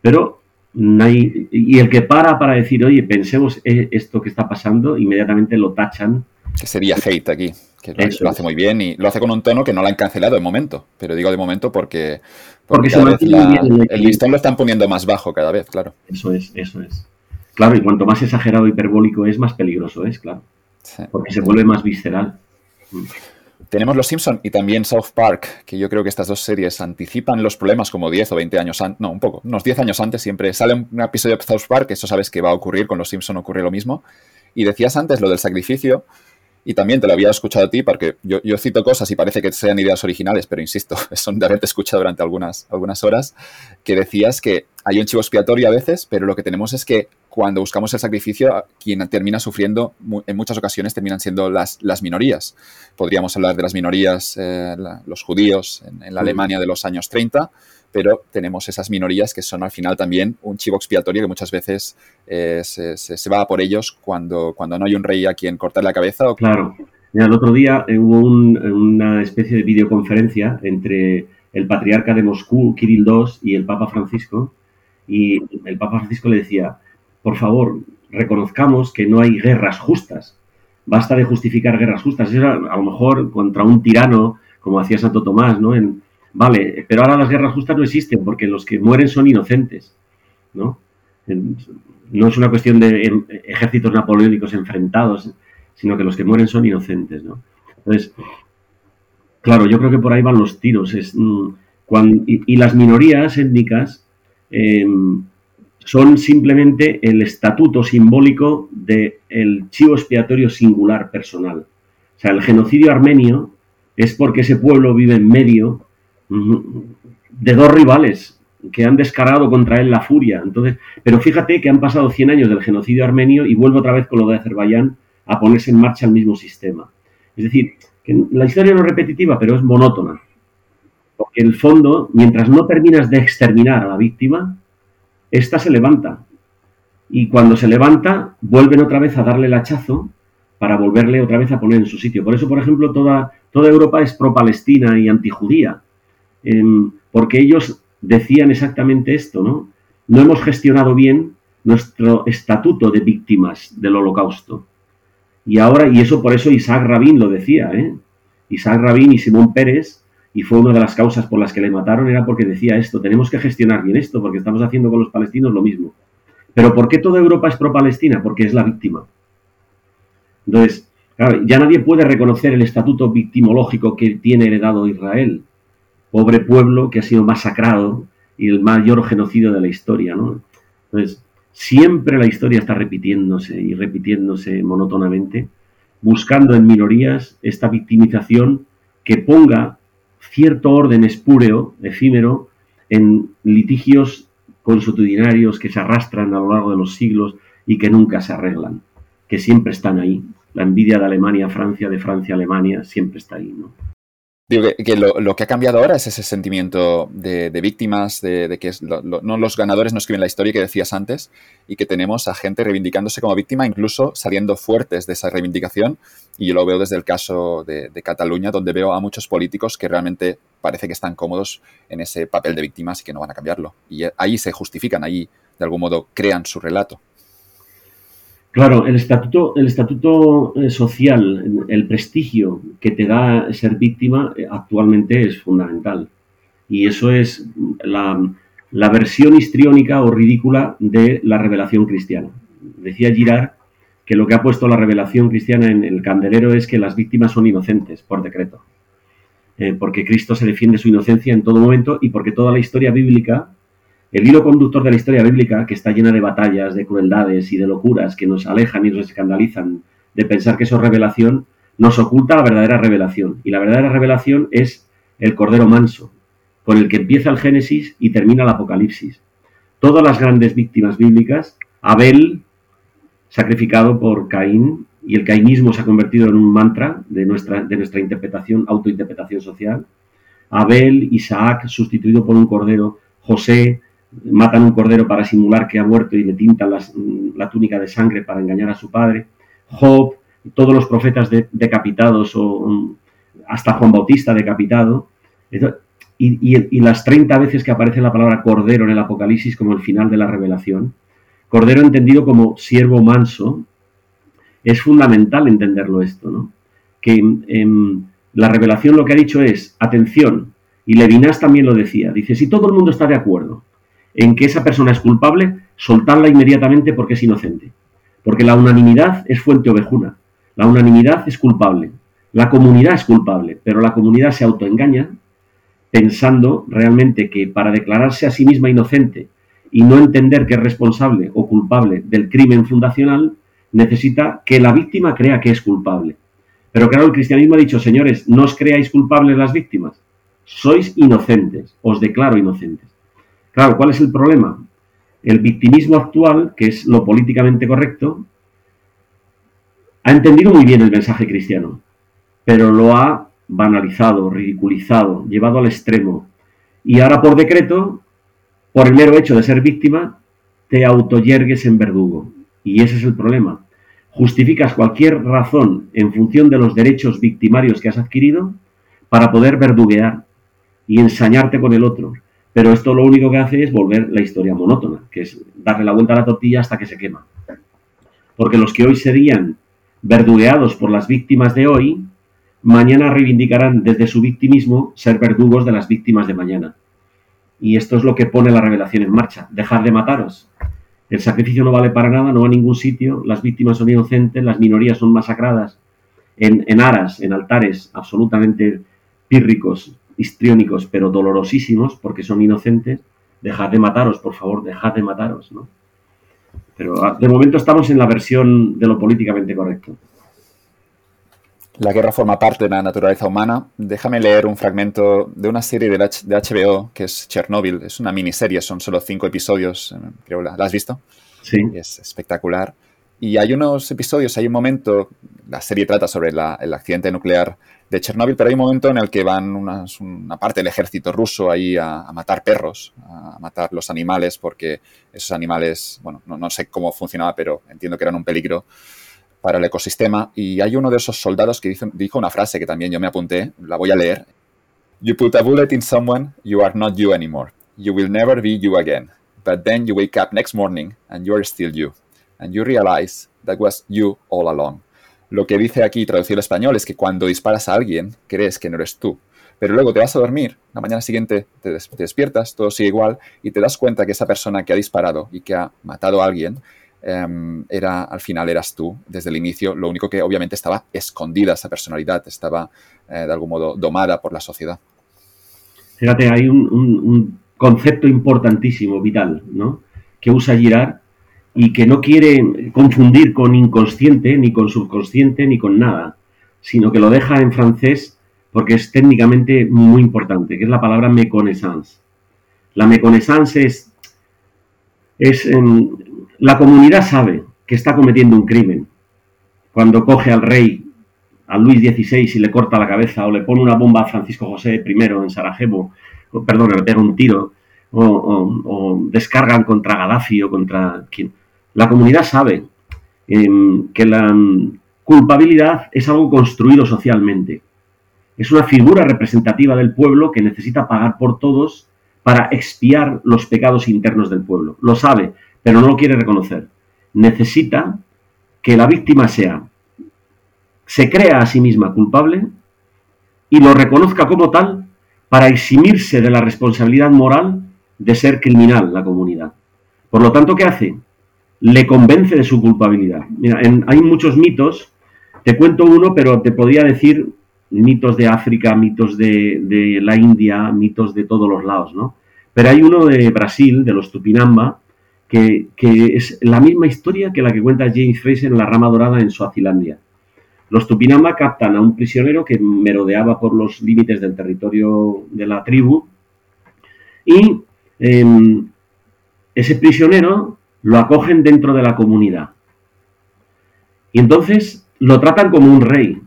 Pero y el que para para decir, oye, pensemos e-, esto que está pasando, inmediatamente lo tachan. Que sería hate aquí, que lo, hace muy bien y lo hace con un tono que no lo han cancelado de momento. Pero digo de momento porque, porque, el listón lo están poniendo más bajo cada vez, claro. Eso es, eso es. Claro, y cuanto más exagerado hiperbólico es, más peligroso es, claro. Porque se vuelve más visceral. Tenemos Los Simpson y también South Park, que yo creo que estas dos series anticipan los problemas como 10 o 20 años antes, no, un poco, unos 10 años antes siempre sale un episodio de South Park, eso sabes que va a ocurrir, con Los Simpson ocurre lo mismo. Y decías antes lo del sacrificio, y también te lo había escuchado a ti, porque yo, cito cosas y parece que sean ideas originales, pero insisto, *laughs* son de haberte escuchado durante algunas, algunas horas, que decías que hay un chivo expiatorio a veces, pero lo que tenemos es que cuando buscamos el sacrificio, quien termina sufriendo en muchas ocasiones terminan siendo las, las minorías. Podríamos hablar de las minorías, eh, los judíos en, la Alemania de los años 30, pero tenemos esas minorías que son al final también un chivo expiatorio que muchas veces eh, se, va por ellos cuando, cuando no hay un rey a quien cortar la cabeza. Claro. el otro día eh, hubo una especie de videoconferencia entre el patriarca de Moscú, Kirill II, y el Papa Francisco, y el Papa Francisco le decía, por favor, reconozcamos que no hay guerras justas. Basta de justificar guerras justas. Eso a lo mejor contra un tirano, como hacía Santo Tomás, ¿no? En, Vale, pero ahora las guerras justas no existen porque los que mueren son inocentes, ¿no? No es una cuestión de ejércitos napoleónicos enfrentados, sino que los que mueren son inocentes, ¿no? Entonces, claro, yo creo que por ahí van los tiros. Es, mm, y, las minorías étnicas em, son simplemente el estatuto simbólico del chivo expiatorio singular personal. O sea, el genocidio armenio es porque ese pueblo vive en medio de dos rivales que han descarado contra él la furia. Entonces, pero fíjate que han pasado 100 años del genocidio armenio y vuelve otra vez con lo de Azerbaiyán a ponerse en marcha el mismo sistema. Es decir, que la historia no es repetitiva, pero es monótona. Porque en el fondo, mientras no terminas de exterminar a la víctima, ésta se levanta. Y cuando se levanta, vuelven otra vez a darle el hachazo para volverle otra vez a poner en su sitio. Por eso, por ejemplo, toda, toda Europa es pro-palestina y antijudía porque ellos decían exactamente esto, ¿no? No hemos gestionado bien nuestro estatuto de víctimas del holocausto. Y ahora, y eso por eso Isaac Rabin lo decía, ¿eh? Isaac Rabin y Simón Pérez, y fue una de las causas por las que le mataron, era porque decía esto, tenemos que gestionar bien esto, porque estamos haciendo con los palestinos lo mismo. Pero ¿por qué toda Europa es pro-palestina? Porque es la víctima. Entonces, ya nadie puede reconocer el estatuto victimológico que tiene heredado Israel pobre pueblo que ha sido masacrado y el mayor genocidio de la historia, ¿no? Entonces, siempre la historia está repitiéndose y repitiéndose monótonamente, buscando en minorías esta victimización que ponga cierto orden espúreo, efímero, en litigios consuetudinarios que se arrastran a lo largo de los siglos y que nunca se arreglan, que siempre están ahí. La envidia de Alemania a Francia, de Francia a Alemania, siempre está ahí, ¿no? Digo que, lo, que ha cambiado ahora es ese sentimiento de, víctimas, de, que no los ganadores no escriben la historia que decías antes, y que tenemos a gente reivindicándose como víctima, incluso saliendo fuertes de esa reivindicación. Y yo lo veo desde el caso de, Cataluña, donde veo a muchos políticos que realmente parece que están cómodos en ese papel de víctimas y que no van a cambiarlo. Y ahí se justifican, ahí de algún modo crean su relato. Claro, el estatuto, el estatuto eh, social, el prestigio que te da ser víctima eh, actualmente es fundamental. Y eso es la, versión histriónica o ridícula de la revelación cristiana. Decía Girard que lo que ha puesto la revelación cristiana en el candelero es que las víctimas son inocentes por decreto. Eh, porque Cristo se defiende su inocencia en todo momento y porque toda la historia bíblica el hilo conductor de la historia bíblica, que está llena de batallas, de crueldades y de locuras que nos alejan y nos escandalizan de pensar que eso es revelación, nos oculta la verdadera revelación. Y la verdadera revelación es el Cordero Manso, con el que empieza el Génesis y termina el Apocalipsis. Todas las grandes víctimas bíblicas, Abel, sacrificado por Caín, y el caínismo se ha convertido en un mantra de nuestra, de nuestra interpretación, autointerpretación social. Abel, Isaac, sustituido por un cordero, José, matan un cordero para simular que ha muerto y le tintan la túnica de sangre para engañar a su padre. Job, todos los profetas decapitados o hasta Juan Bautista decapitado. Y, y, las 30 veces que aparece la palabra cordero en el Apocalipsis como el final de la revelación. Cordero entendido como siervo manso. Es fundamental entenderlo esto, ¿no? Que la revelación lo que ha dicho es, atención, y Levinas también lo decía, dice, si todo el mundo está de acuerdo en que esa persona es culpable, soltarla inmediatamente porque es inocente. Porque la unanimidad es fuente ovejuna. La unanimidad es culpable. La comunidad es culpable, pero la comunidad se autoengaña pensando realmente que para declararse a sí misma inocente y no entender que es responsable o culpable del crimen fundacional, necesita que la víctima crea que es culpable. Pero claro, el cristianismo ha dicho, señores, no os creáis culpables las víctimas, sois inocentes, os declaro inocentes. Claro, ¿cuál es el problema? El victimismo actual, que es lo políticamente correcto, ha entendido muy bien el mensaje cristiano, pero lo ha banalizado, ridiculizado, llevado al extremo. Y ahora por decreto, por el mero hecho de ser víctima, te autoyergues en verdugo. Y ese es el problema. Justificas cualquier razón en función de los derechos victimarios que has adquirido para poder verduguear y ensañarte con el otro. Pero esto lo único que hace es volver la historia monótona, que es darle la vuelta a la tortilla hasta que se quema. Porque los que hoy serían verdugueados por las víctimas de hoy, mañana reivindicarán desde su victimismo ser verdugos de las víctimas de mañana. Y esto es lo que pone la revelación en marcha. Dejar de mataros. El sacrificio no vale para nada, no va a ningún sitio, las víctimas son inocentes, las minorías son masacradas en, en aras, en altares absolutamente pírricos, histriónicos, pero dolorosísimos, porque son inocentes, dejad de mataros, por favor, dejad de mataros, ¿no? Pero ah, de momento estamos en la versión de lo políticamente correcto. La guerra forma parte de la naturaleza humana. Déjame leer un fragmento de una serie de, HBO que es Chernobyl. Es una miniserie, son solo cinco episodios. Eh, creo, ¿La has visto? Sí. Es espectacular. Y hay unos episodios, hay un momento, la serie trata sobre el accidente nuclear de Chernóbil, pero hay un momento en el que van una, parte del ejército ruso ahí a, matar perros, a matar los animales, porque esos animales, bueno, no, sé cómo funcionaba, pero entiendo que eran un peligro para el ecosistema. Y hay uno de esos soldados que dijo, dijo una frase que también yo me apunté, la voy a leer. You put a bullet in someone, you are not you anymore. You will never be you again. But then you wake up next morning and you are still you. And you realize that was you all along. Lo que dice aquí traducido al español es que cuando disparas a alguien, crees que no eres tú. Pero luego te vas a dormir, la mañana siguiente te, despiertas, todo sigue igual, y te das cuenta que esa persona que ha disparado y que ha matado a alguien, em, era, al final eras tú desde el inicio, lo único que obviamente estaba escondida esa personalidad, estaba eh, de algún modo domada por la sociedad. Fíjate, hay un, un concepto importantísimo, vital, ¿no? que usa Girard y que no quiere confundir con inconsciente, ni con subconsciente, ni con nada, sino que lo deja en francés porque es técnicamente muy importante, que es la palabra méconnaissance. La méconnaissance es, es la comunidad sabe que está cometiendo un crimen cuando coge al rey a Luis XVI y le corta la cabeza, o le pone una bomba a Francisco José I en Sarajevo, o, perdón, le pega un tiro, o, descargan contra Gaddafi o contra quien. La comunidad sabe em, que la culpabilidad es algo construido socialmente. Es una figura representativa del pueblo que necesita pagar por todos para expiar los pecados internos del pueblo. Lo sabe, pero no lo quiere reconocer. Necesita que la víctima sea, se crea a sí misma culpable y lo reconozca como tal para eximirse de la responsabilidad moral de ser criminal la comunidad. Por lo tanto, ¿qué hace? Le convence de su culpabilidad. Mira, hay muchos mitos, te cuento uno, pero te podría decir mitos de África, mitos de, la India, mitos de todos los lados, ¿no? Pero hay uno de Brasil, de los Tupinamba, que, es la misma historia que la que cuenta James Fraser en La Rama Dorada en Suazilandia. Los Tupinamba captan a un prisionero que merodeaba por los límites del territorio de la tribu y em, ese prisionero lo acogen dentro de la comunidad. Y entonces lo tratan como un rey,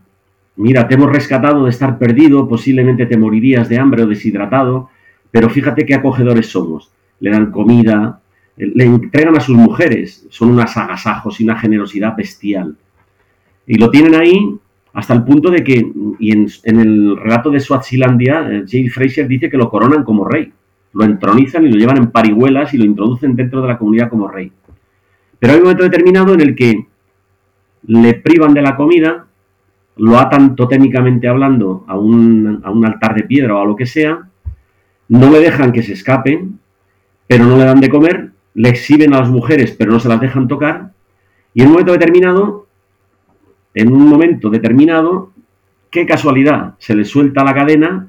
mira, te hemos rescatado de estar perdido, posiblemente te morirías de hambre o deshidratado, pero fíjate qué acogedores somos. Le dan comida, le entregan a sus mujeres, son unas agasajos y una generosidad bestial. Y lo tienen ahí hasta el punto de que, y en, el relato de Swazilandia, eh, Jay Fraser dice que lo coronan como rey, lo entronizan y lo llevan en parihuelas y lo introducen dentro de la comunidad como rey. Pero hay un momento determinado en el que le privan de la comida, lo atan totémicamente hablando a un, altar de piedra o a lo que sea, no le dejan que se escapen, pero no le dan de comer, le exhiben a las mujeres, pero no se las dejan tocar, y en un momento determinado, en un momento determinado, qué casualidad, se le suelta la cadena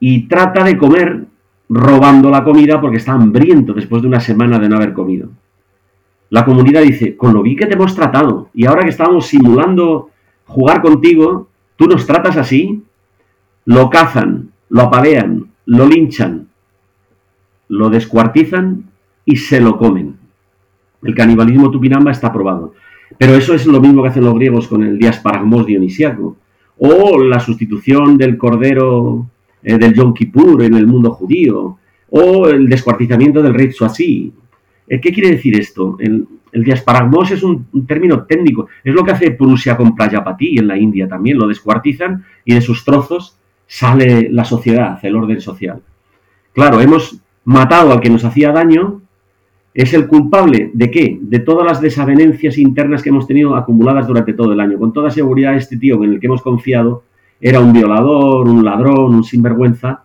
y trata de comer robando la comida porque está hambriento después de una semana de no haber comido. La comunidad dice, con lo vi que te hemos tratado, y ahora que estábamos simulando jugar contigo, tú nos tratas así, lo cazan, lo apalean, lo linchan, lo descuartizan y se lo comen. El canibalismo tupinamba está probado. Pero eso es lo mismo que hacen los griegos con el diasparagmos dionisiaco. O la sustitución del cordero eh, del Yom Kippur en el mundo judío. O el descuartizamiento del rey Suasí. Eh, ¿Qué quiere decir esto? El, el diasparagmos es un, término técnico. Es lo que hace Prusia con Prajapati en la India también. Lo descuartizan y de sus trozos sale la sociedad, el orden social. Claro, hemos matado al que nos hacía daño. ¿Es el culpable de qué? De todas las desavenencias internas que hemos tenido acumuladas durante todo el año. Con toda seguridad, este tío en el que hemos confiado era un violador, un ladrón, un sinvergüenza.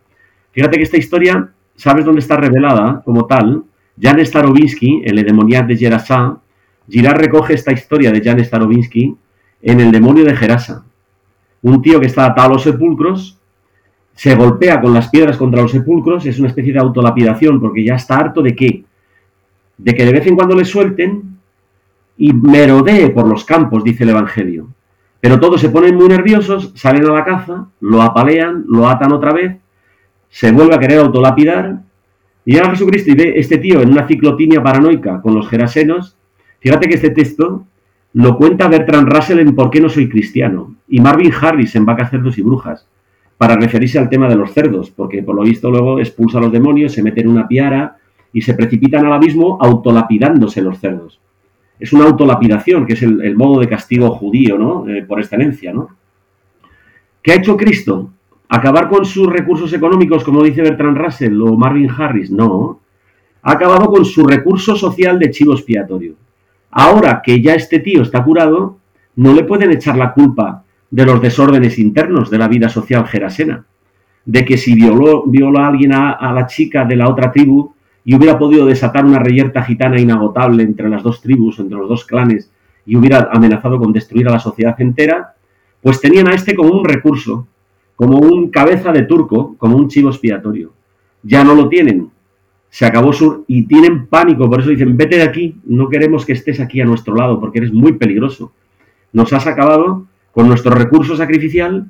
Fíjate que esta historia, ¿sabes dónde está revelada como tal? Jan Starobinsky, en Le Demoniac de Gerasa, Girard recoge esta historia de Jan Starobinsky en El demonio de Gerasa. Un tío que está atado a los sepulcros, se golpea con las piedras contra los sepulcros, es una especie de autolapidación, porque ya está harto de qué? De que de vez en cuando le suelten y merodee por los campos, dice el Evangelio. Pero todos se ponen muy nerviosos, salen a la caza, lo apalean, lo atan otra vez, se vuelve a querer autolapidar y llega Jesucristo y ve este tío en una ciclotimia paranoica con los gerasenos. Fíjate que este texto lo cuenta Bertrand Russell en Por qué no soy cristiano y Marvin Harris en Vacas, Cerdos y Brujas para referirse al tema de los cerdos, porque por lo visto luego expulsa a los demonios, se mete en una piara y se precipitan al abismo autolapidándose los cerdos. Es una autolapidación, que es el, modo de castigo judío, ¿no? Eh, por excelencia, ¿no? ¿Qué ha hecho Cristo? acabar con sus recursos económicos, como dice Bertrand Russell o Marvin Harris, no. Ha acabado con su recurso social de chivo expiatorio. Ahora que ya este tío está curado, no le pueden echar la culpa de los desórdenes internos de la vida social gerasena. De que si violó, a alguien a la chica de la otra tribu y hubiera podido desatar una reyerta gitana inagotable entre las dos tribus, entre los dos clanes, y hubiera amenazado con destruir a la sociedad entera, pues tenían a este como un recurso como un cabeza de turco, como un chivo expiatorio. Ya no lo tienen. Se acabó su... y tienen pánico, por eso dicen, vete de aquí, no queremos que estés aquí a nuestro lado porque eres muy peligroso. Nos has acabado con nuestro recurso sacrificial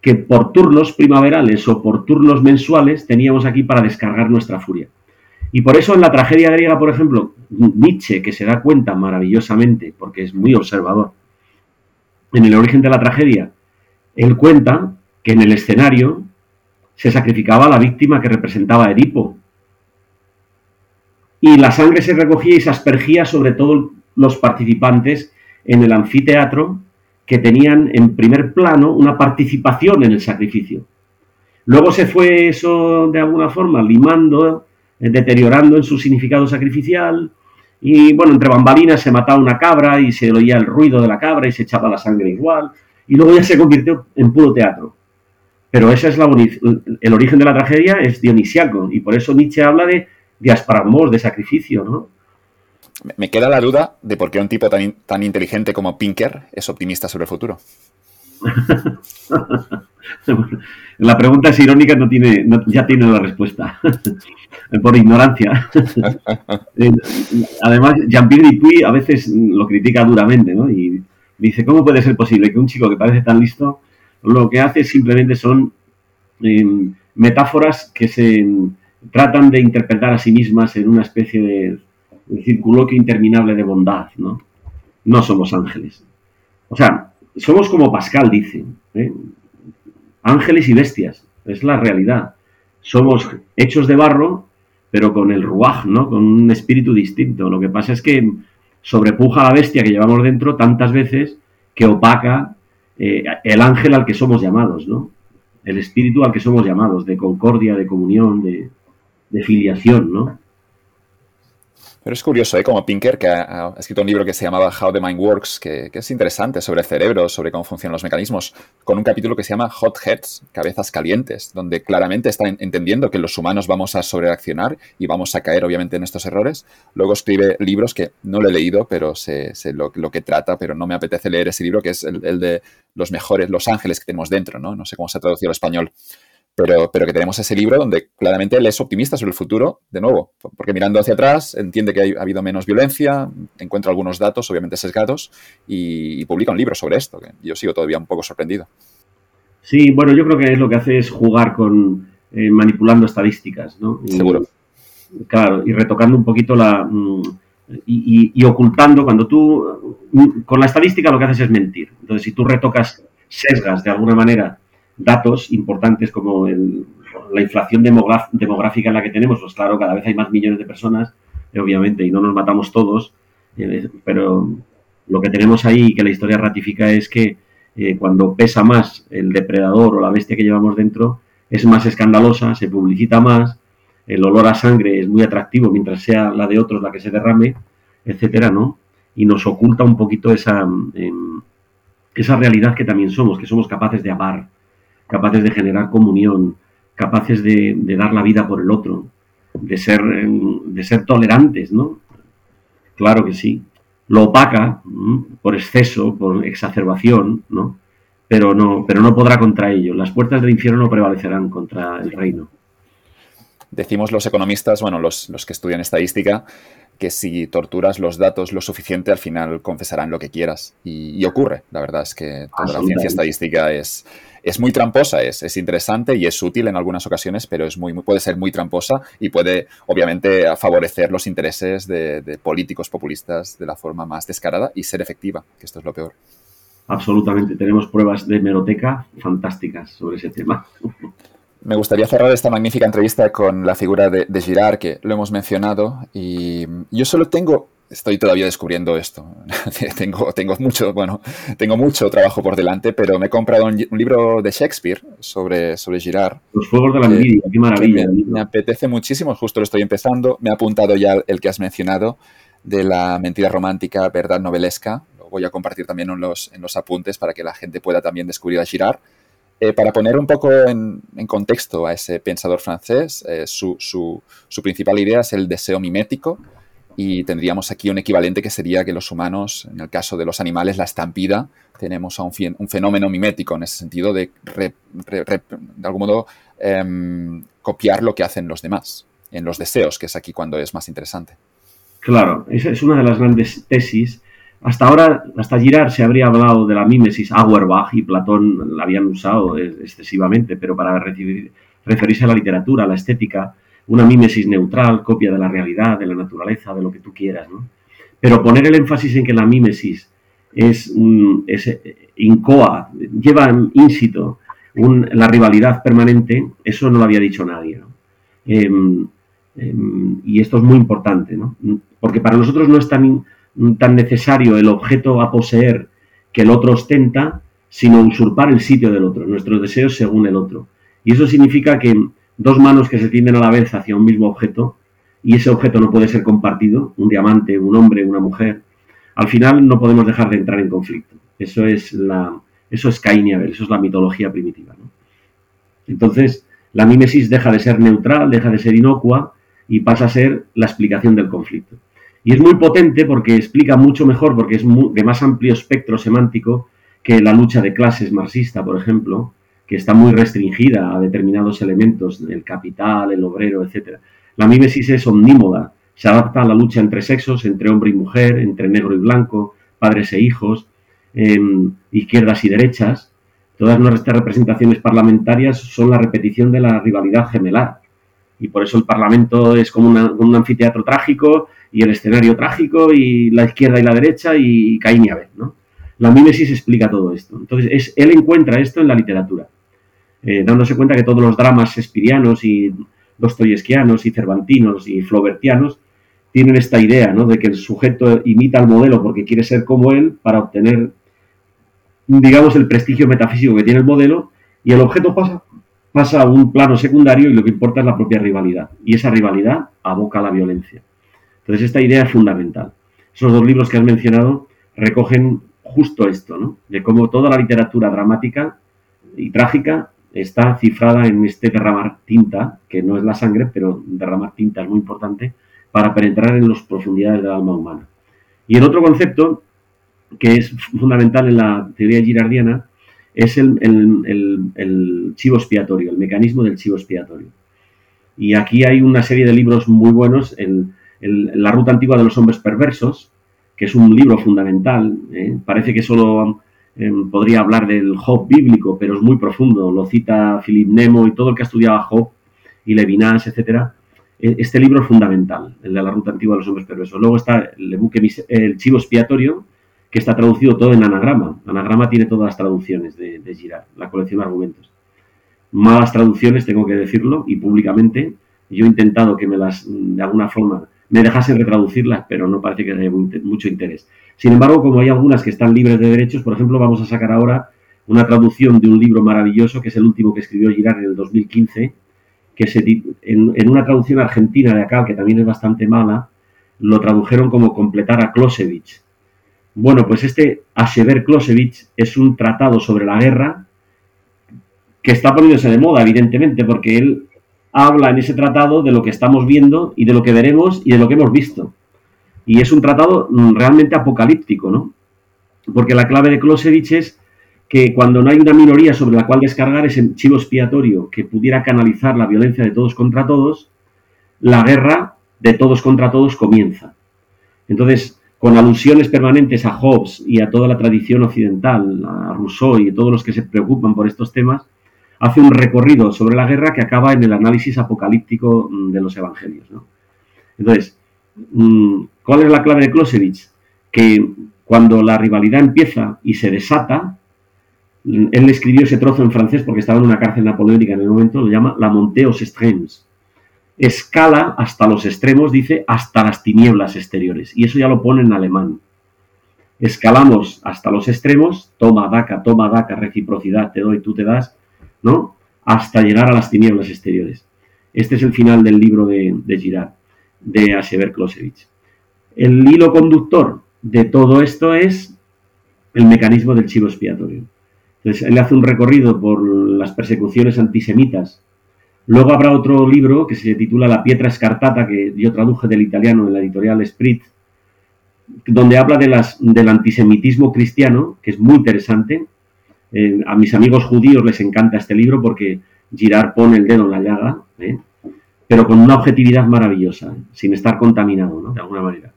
que por turnos primaverales o por turnos mensuales teníamos aquí para descargar nuestra furia. Y por eso en la tragedia griega, por ejemplo, Nietzsche, que se da cuenta maravillosamente, porque es muy observador, en el origen de la tragedia, él cuenta que en el escenario se sacrificaba la víctima que representaba a Edipo. Y la sangre se recogía y se aspergía sobre todos los participantes en el anfiteatro que tenían en primer plano una participación en el sacrificio. Luego se fue eso de alguna forma limando, deteriorando en su significado sacrificial, y bueno, entre bambalinas se mataba una cabra y se oía el ruido de la cabra y se echaba la sangre igual, y luego ya se convirtió en puro teatro. Pero ese es la el origen de la tragedia es dionisiaco, y por eso Nietzsche habla de diasparamos, de sacrificio, ¿no? Me queda la duda de por qué un tipo tan, tan inteligente como Pinker es optimista sobre el futuro. *laughs* la pregunta es irónica, no tiene, ya tiene la respuesta. *laughs* por ignorancia. *laughs* Eh, además, Jean-Pierre Dupuy a veces lo critica duramente, ¿no? Y dice, ¿cómo puede ser posible que un chico que parece tan listo, lo que hace simplemente son em, metáforas que se tratan de interpretar a sí mismas en una especie de, circuloquio interminable de bondad, ¿no? No somos ángeles. O sea, somos como Pascal dice, ¿eh? Ángeles y bestias, es la realidad. Somos hechos de barro, pero con el ruaj, ¿no? Con un espíritu distinto. Lo que pasa es que sobrepuja a la bestia que llevamos dentro tantas veces que opaca eh, el ángel al que somos llamados, ¿no? El espíritu al que somos llamados, de concordia, de comunión, de, de filiación, ¿no? Pero es curioso, ¿eh? Como Pinker, que ha, escrito un libro que se llamaba How the Mind Works, que, es interesante sobre el cerebro, sobre cómo funcionan los mecanismos, con un capítulo que se llama Hot Heads, cabezas calientes, donde claramente está entendiendo que los humanos vamos a sobrereaccionar y vamos a caer, obviamente, en estos errores. Luego escribe libros que no lo he leído, pero sé, lo, que trata, pero no me apetece leer ese libro, que es el, el de los mejores, los ángeles que tenemos dentro, ¿no? No sé cómo se ha traducido al español pero, pero que tenemos ese libro donde claramente él es optimista sobre el futuro, de nuevo, porque mirando hacia atrás entiende que ha habido menos violencia, encuentra algunos datos, obviamente sesgados, y, publica un libro sobre esto, que yo sigo todavía un poco sorprendido. Sí, bueno, yo creo que es lo que hace es jugar con eh, manipulando estadísticas, ¿no? Seguro. Claro, y retocando un poquito la... Mm, y, y, ocultando, cuando tú, mm, con la estadística lo que haces es mentir. Entonces, si tú retocas, sesgas de alguna manera datos importantes como la inflación demográfica en la que tenemos, pues claro, cada vez hay más millones de personas, eh, obviamente, y no nos matamos todos, eh, pero lo que tenemos ahí que la historia ratifica es que eh, cuando pesa más el depredador o la bestia que llevamos dentro, es más escandalosa, se publicita más, el olor a sangre es muy atractivo mientras sea la de otros la que se derrame, etcétera, ¿no? Y nos oculta un poquito esa, em, esa realidad que también somos, que somos capaces de amar, capaces de generar comunión, capaces de, dar la vida por el otro, de ser, de ser tolerantes, ¿no? Claro que sí. Lo opaca por exceso, por exacerbación, ¿no? Pero no, pero no podrá contra ello. Las puertas del infierno no prevalecerán contra el reino. Decimos los economistas, bueno, los, los que estudian estadística, que si torturas los datos lo suficiente, al final confesarán lo que quieras. Y, ocurre, la verdad es que toda la ciencia estadística es, es muy tramposa, es, es, interesante y es útil en algunas ocasiones, pero es muy, puede ser muy tramposa y puede, obviamente, favorecer los intereses de, de políticos populistas de la forma más descarada y ser efectiva, que esto es lo peor. Absolutamente, tenemos pruebas de meroteca fantásticas sobre ese tema. Me gustaría cerrar esta magnífica entrevista con la figura de, Girard, que lo hemos mencionado, y yo solo tengo, estoy todavía descubriendo esto, *laughs* tengo, tengo, mucho, bueno, tengo mucho trabajo por delante, pero me he comprado un, libro de Shakespeare sobre, sobre Girard. Los Fuegos de la Envidia, qué maravilla. Me, apetece muchísimo, justo lo estoy empezando, me ha apuntado ya el que has mencionado, de la mentira romántica, verdad novelesca, lo voy a compartir también en los, en los apuntes para que la gente pueda también descubrir a Girard. Eh, para poner un poco en, contexto a ese pensador francés, eh, su, principal idea es el deseo mimético y tendríamos aquí un equivalente que sería que los humanos, en el caso de los animales, la estampida, tenemos a un, fenómeno mimético en ese sentido de, de algún modo, em, copiar lo que hacen los demás, en los deseos, que es aquí cuando es más interesante. Claro, esa es una de las grandes tesis hasta ahora, hasta Girard se habría hablado de la mímesis, Auerbach y Platón la habían usado excesivamente, pero para referirse a la literatura, a la estética, una mímesis neutral, copia de la realidad, de la naturaleza, de lo que tú quieras. Pero poner el énfasis en que la mímesis es, es incoa, lleva ínsito la rivalidad permanente, eso no lo había dicho nadie. Em, em, y esto es muy importante, ¿no? porque para nosotros no es tan, tan necesario el objeto a poseer que el otro ostenta, sino usurpar el sitio del otro, nuestros deseos según el otro. Y eso significa que dos manos que se tienden a la vez hacia un mismo objeto, y ese objeto no puede ser compartido, un diamante, un hombre, una mujer, al final no podemos dejar de entrar en conflicto. Eso es la, eso es Caín y Abel, eso es la mitología primitiva. Entonces, la mímesis deja de ser neutral, deja de ser inocua y pasa a ser la explicación del conflicto. Y es muy potente porque explica mucho mejor, porque es de más amplio espectro semántico que la lucha de clases marxista, por ejemplo, que está muy restringida a determinados elementos, el capital, el obrero, etc. La mímesis es omnímoda, se adapta a la lucha entre sexos, entre hombre y mujer, entre negro y blanco, padres e hijos, izquierdas y derechas, todas nuestras representaciones parlamentarias son la repetición de la rivalidad gemelar. Y por eso el Parlamento es como un anfiteatro trágico y el escenario trágico y la izquierda y la derecha y Caín y Abel. ¿no? La mímesis explica todo esto. Entonces, es, él encuentra esto en la literatura, eh, dándose cuenta que todos los dramas espirianos y dostoyevskianos y cervantinos y flaubertianos tienen esta idea ¿no? de que el sujeto imita al modelo porque quiere ser como él para obtener digamos, el prestigio metafísico que tiene el modelo y el objeto pasa, pasa a un plano secundario y lo que importa es la propia rivalidad. Y esa rivalidad aboca a la violencia. Entonces, esta idea es fundamental. Esos dos libros que has mencionado recogen justo esto, ¿no? De cómo toda la literatura dramática y trágica está cifrada en este derramar tinta, que no es la sangre, pero derramar tinta es muy importante, para penetrar en las profundidades del alma humana. Y el otro concepto que es fundamental en la teoría girardiana, es el, chivo expiatorio, el mecanismo del chivo expiatorio. Y aquí hay una serie de libros muy buenos, el, La ruta antigua de los hombres perversos, que es un libro fundamental. ¿eh? Parece que solo podría hablar del Job bíblico, pero es muy profundo. Lo cita Philip Nemo y todo el que ha estudiado a Job y Levinas, etc. E, este libro es fundamental, el de la ruta antigua de los hombres perversos. Luego está el, el chivo expiatorio, que está traducido todo en anagrama. Anagrama tiene todas las traducciones de, de Girard, la colección de argumentos. Malas traducciones, tengo que decirlo, y públicamente. Yo he intentado que me las, de alguna forma, me dejasen retraducirlas, pero no parece que haya mucho interés. Sin embargo, como hay algunas que están libres de derechos, por ejemplo, vamos a sacar ahora una traducción de un libro maravilloso, que es el último que escribió Girard en el 2015, que se, en, una traducción argentina de acá, que también es bastante mala, lo tradujeron como completar a Klosevich bueno, pues este Asever Klosevich es un tratado sobre la guerra que está poniéndose de moda, evidentemente, porque él habla en ese tratado de lo que estamos viendo y de lo que veremos y de lo que hemos visto. Y es un tratado mm, realmente apocalíptico, ¿no? Porque la clave de Klosevich es que cuando no hay una minoría sobre la cual descargar ese chivo expiatorio que pudiera canalizar la violencia de todos contra todos, la guerra de todos contra todos comienza. Entonces, con alusiones permanentes a Hobbes y a toda la tradición occidental, a Rousseau y a todos los que se preocupan por estos temas, hace un recorrido sobre la guerra que acaba en el análisis apocalíptico mm, de los evangelios. Entonces, mm, ¿cuál es la clave de Clausewitz? Que cuando la rivalidad empieza y se desata, mm, él escribió ese trozo en francés porque estaba en una cárcel napoleónica en el momento, lo llama La montée aux extrêmes, escala hasta los extremos, dice, hasta las tinieblas exteriores. Y eso ya lo pone en alemán. Escalamos hasta los extremos, toma, daca, toma, daca, reciprocidad, te doy, tú te das, ¿no? Hasta llegar a las tinieblas exteriores. Este es el final del libro de, Girard, de Asever Klosevich. El hilo conductor de todo esto es el mecanismo del chivo expiatorio. Entonces, él hace un recorrido por las persecuciones antisemitas Luego habrá otro libro que se titula La Pietra Escartata, que yo traduje del italiano en la editorial Sprit, donde habla de las, del antisemitismo cristiano, que es muy interesante. Eh, a mis amigos judíos les encanta este libro porque Girard pone el dedo en la llaga, ¿eh? pero con una objetividad maravillosa, sin estar contaminado, ¿no? de alguna manera,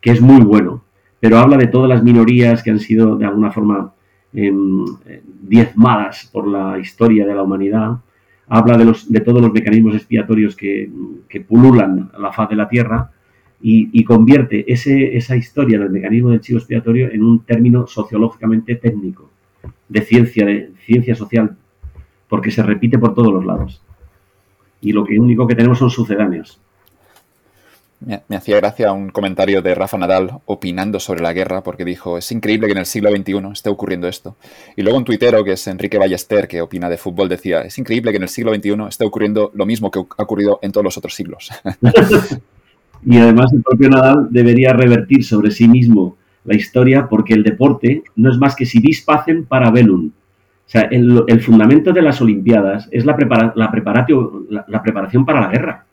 que es muy bueno. Pero habla de todas las minorías que han sido de alguna forma em, diezmadas por la historia de la humanidad habla de, los, de todos los mecanismos expiatorios que, pululan la faz de la Tierra y, convierte ese, esa historia del mecanismo del chivo expiatorio en un término sociológicamente técnico, de ciencia, de ciencia social, porque se repite por todos los lados. Y lo que único que tenemos son sucedáneos. Me, hacía gracia un comentario de Rafa Nadal opinando sobre la guerra, porque dijo, es increíble que en el siglo XXI esté ocurriendo esto. Y luego un tuitero, que es Enrique Ballester, que opina de fútbol, decía, es increíble que en el siglo XXI esté ocurriendo lo mismo que ha ocurrido en todos los otros siglos. *laughs* *laughs* y además el propio Nadal debería revertir sobre sí mismo la historia, porque el deporte no es más que si vis para velum. O sea, el, fundamento de las Olimpiadas es la, la, la preparación para la guerra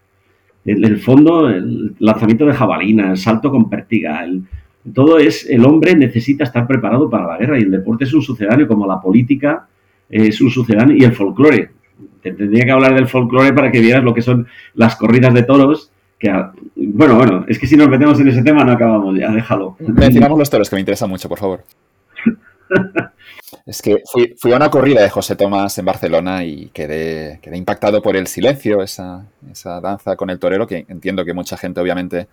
el, el, fondo, el lanzamiento de jabalina, el salto con pértiga, todo es, el hombre necesita estar preparado para la guerra y el deporte es un sucedáneo, como la política es un sucedáneo y el folclore. Te tendría que hablar del folclore para que vieras lo que son las corridas de toros, que, bueno, bueno, es que si nos metemos en ese tema no acabamos ya, déjalo. Mencionamos los toros, que me interesa mucho, por favor. *laughs* Es que fui, a una corrida de José Tomás en Barcelona y quedé, quedé impactado por el silencio, esa, danza con el torero, que entiendo que mucha gente obviamente,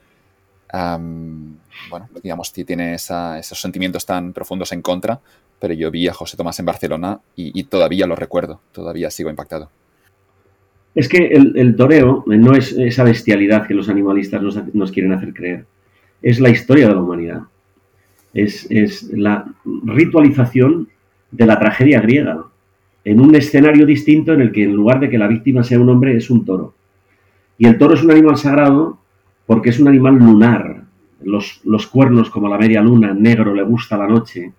bueno, digamos, tiene esos sentimientos tan profundos en contra, pero yo vi a José Tomás en Barcelona y, todavía lo recuerdo, todavía sigo impactado. Es que el, toreo no es esa bestialidad que los animalistas nos, quieren hacer creer, es la historia de la humanidad. Es, la ritualización de la tragedia griega, en un escenario distinto en el que en lugar de que la víctima sea un hombre, es un toro. Y el toro es un animal sagrado porque es un animal lunar. Los, cuernos, como la media luna, negro, le gusta la noche.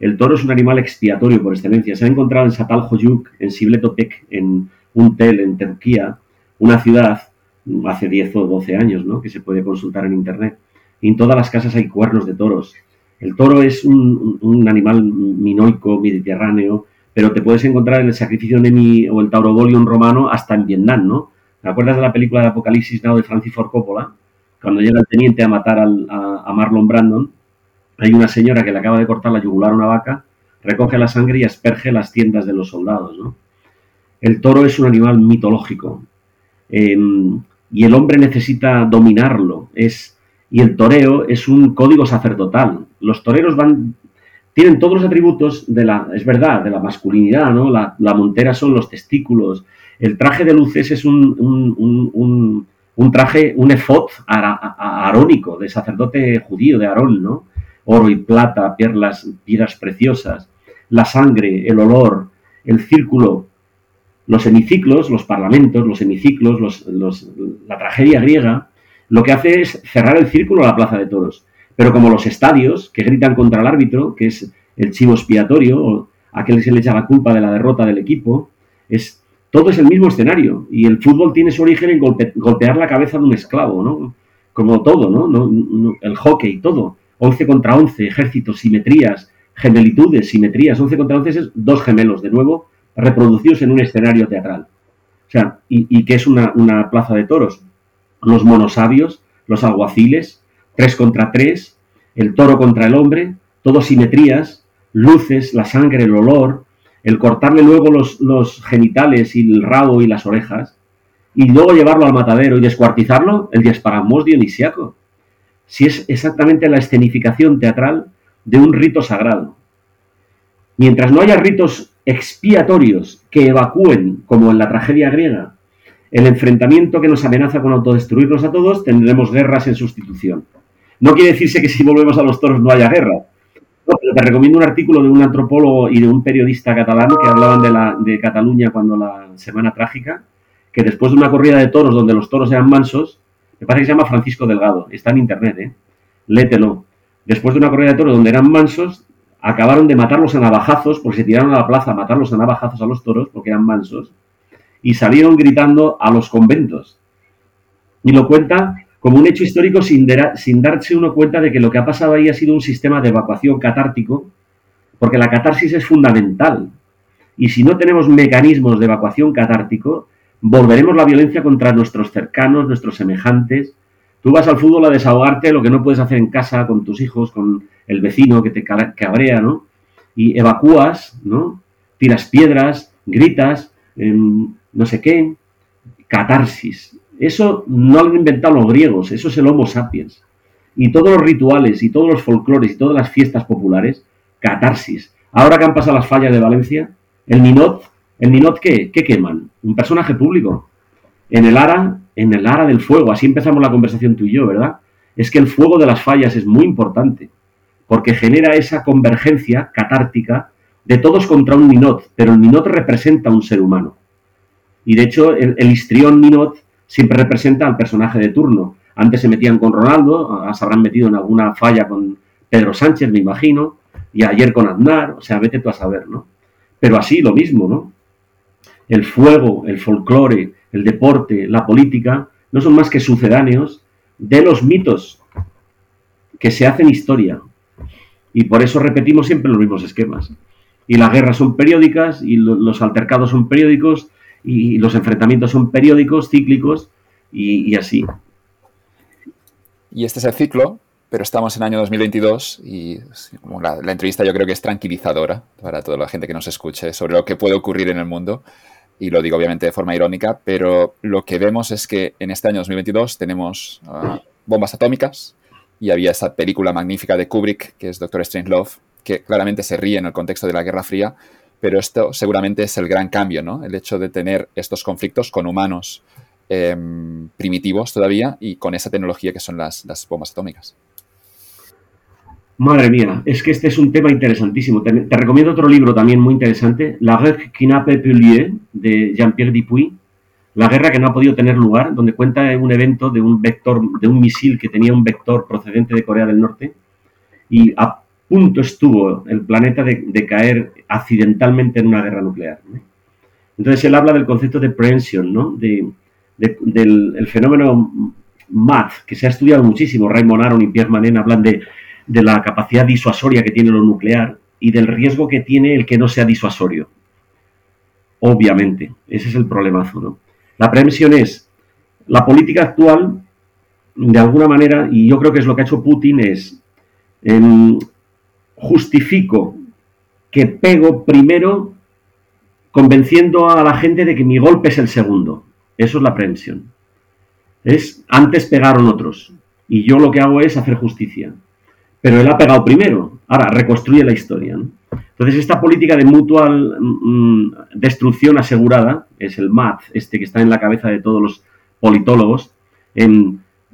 El toro es un animal expiatorio por excelencia. Se ha encontrado en Satalhoyuk, en Sibletopek, en un tel en Turquía, una ciudad hace 10 o 12 años, ¿no? que se puede consultar en internet. Y en todas las casas hay cuernos de toros. El toro es un, animal minoico, mediterráneo, pero te puedes encontrar en el sacrificio Nemi o el taurobolium romano hasta en Vietnam, ¿no? ¿Te acuerdas de la película de Apocalipsis Now de Francis Ford Coppola? Cuando llega el teniente a matar a, Marlon Brandon, hay una señora que le acaba de cortar la yugular a una vaca, recoge la sangre y asperge las tiendas de los soldados, ¿no? El toro es un animal mitológico em, y el hombre necesita dominarlo. Y el toreo es un código sacerdotal. Los toreros van, tienen todos los atributos de la, es verdad, de la masculinidad, ¿no? La, montera son los testículos. El traje de luces es un, un, traje, un efod arónico, de sacerdote judío, de Aarón, ¿no? Oro y plata, perlas, piedras preciosas, la sangre, el olor, el círculo, los hemiciclos, los parlamentos, los hemiciclos, la tragedia griega, lo que hace es cerrar el círculo a la plaza de toros. Pero como los estadios que gritan contra el árbitro, que es el chivo expiatorio, o aquel que se le echa la culpa de la derrota del equipo, es todo es el mismo escenario. Y el fútbol tiene su origen en golpear la cabeza de un esclavo, ¿no? Como todo, ¿no? El hockey, todo. 11 contra 11, ejércitos, simetrías, gemelitudes, simetrías. 11 contra 11 es dos gemelos, de nuevo, reproducidos en un escenario teatral. O sea, ¿y, qué es una, plaza de toros? los monosabios, los alguaciles, tres contra tres, el toro contra el hombre, todo simetrías, luces, la sangre, el olor, el cortarle luego los, genitales y el rabo y las orejas, y luego llevarlo al matadero y descuartizarlo, el diasparamos dionisiaco. Si es exactamente la escenificación teatral de un rito sagrado. Mientras no haya ritos expiatorios que evacúen, como en la tragedia griega, el enfrentamiento que nos amenaza con autodestruirnos a todos, tendremos guerras en sustitución. No quiere decirse que si volvemos a los toros no haya guerra. te recomiendo un artículo de un antropólogo y de un periodista catalán que hablaban de, la, de Cataluña cuando la Semana Trágica, que después de una corrida de toros donde los toros eran mansos, me parece que se llama Francisco Delgado, está en internet, ¿eh? lételo. Después de una corrida de toros donde eran mansos, acabaron de matarlos a navajazos, porque se tiraron a la plaza a matarlos a navajazos a los toros, porque eran mansos, y salieron gritando a los conventos. Y lo cuenta como un hecho histórico sin, sin darse uno cuenta de que lo que ha pasado ahí ha sido un sistema de evacuación catártico, porque la catarsis es fundamental. Y si no tenemos mecanismos de evacuación catártico, volveremos la violencia contra nuestros cercanos, nuestros semejantes. Tú vas al fútbol a desahogarte lo que no puedes hacer en casa con tus hijos, con el vecino que te cabrea, ¿no? Y evacúas, ¿no? Tiras piedras, gritas, em, no sé qué, catarsis. Eso no lo han inventado los griegos, eso es el Homo sapiens. Y todos los rituales y todos los folclores y todas las fiestas populares, catarsis. Ahora que han pasado las fallas de Valencia, el Ninot, ¿el Ninot qué? ¿Qué queman? Un personaje público. En el ara, en el ara del fuego, así empezamos la conversación tú y yo, ¿verdad? Es que el fuego de las fallas es muy importante, porque genera esa convergencia catártica de todos contra un Ninot, pero el Ninot representa un ser humano. Y de hecho, el, histrión Ninot siempre representa al personaje de turno. Antes se metían con Ronaldo, se habrán metido en alguna falla con Pedro Sánchez, me imagino, y ayer con Aznar, o sea, vete tú a saber, ¿no? Pero así lo mismo, ¿no? El fuego, el folclore, el deporte, la política, no son más que sucedáneos de los mitos que se hacen historia. Y por eso repetimos siempre los mismos esquemas. Y las guerras son periódicas, y los altercados son periódicos, y los enfrentamientos son periódicos, cíclicos, y, así. Y este es el ciclo, pero estamos en el año 2022 y la, la, entrevista yo creo que es tranquilizadora para toda la gente que nos escuche sobre lo que puede ocurrir en el mundo. Y lo digo obviamente de forma irónica, pero lo que vemos es que en este año 2022 tenemos ah, bombas atómicas y había esa película magnífica de Kubrick, que es Doctor Strangelove, que claramente se ríe en el contexto de la Guerra Fría, pero esto seguramente es el gran cambio, ¿no? El hecho de tener estos conflictos con humanos em, primitivos todavía y con esa tecnología que son las, bombas atómicas. Madre mía, es que este es un tema interesantísimo. Te, recomiendo otro libro también muy interesante, La guerre qui n'a pas de Jean-Pierre Dupuy, La guerra que no ha podido tener lugar, donde cuenta un evento de un vector, de un misil que tenía un vector procedente de Corea del Norte y a punto estuvo el planeta de, caer accidentalmente en una guerra nuclear. Entonces él habla del concepto de prehension, ¿no? De, del fenómeno MAT, que se ha estudiado muchísimo. Raymond Aron y Pierre Manen hablan de, de la capacidad disuasoria que tiene lo nuclear y del riesgo que tiene el que no sea disuasorio. Obviamente, ese es el problemazo. La prehensión es la política actual, de alguna manera, y yo creo que es lo que ha hecho Putin, es em, justifico que pego primero convenciendo a la gente de que mi golpe es el segundo. Eso es la prehensión. Es antes pegaron otros y yo lo que hago es hacer justicia. Pero él ha pegado primero. Ahora reconstruye la historia. Entonces esta política de mutual mm, destrucción asegurada es el MAT, este que está en la cabeza de todos los politólogos.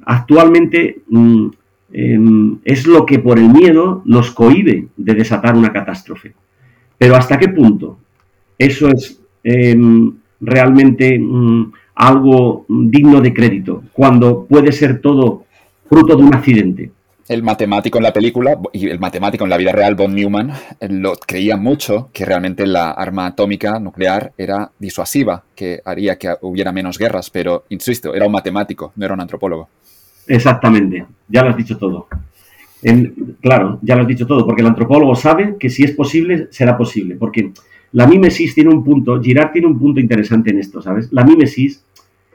actualmente mm, Em, es lo que por el miedo nos cohibe de desatar una catástrofe. Pero ¿hasta qué punto eso es em, realmente mm, algo digno de crédito cuando puede ser todo fruto de un accidente? El matemático en la película y el matemático en la vida real, von Neumann, lo creía mucho que realmente la arma atómica nuclear era disuasiva, que haría que hubiera menos guerras, pero insisto, era un matemático, no era un antropólogo. Exactamente, ya lo has dicho todo. claro, ya lo has dicho todo, porque el antropólogo sabe que si es posible, será posible, porque la mímesis tiene un punto, Girard tiene un punto interesante en esto, ¿sabes? La mímesis,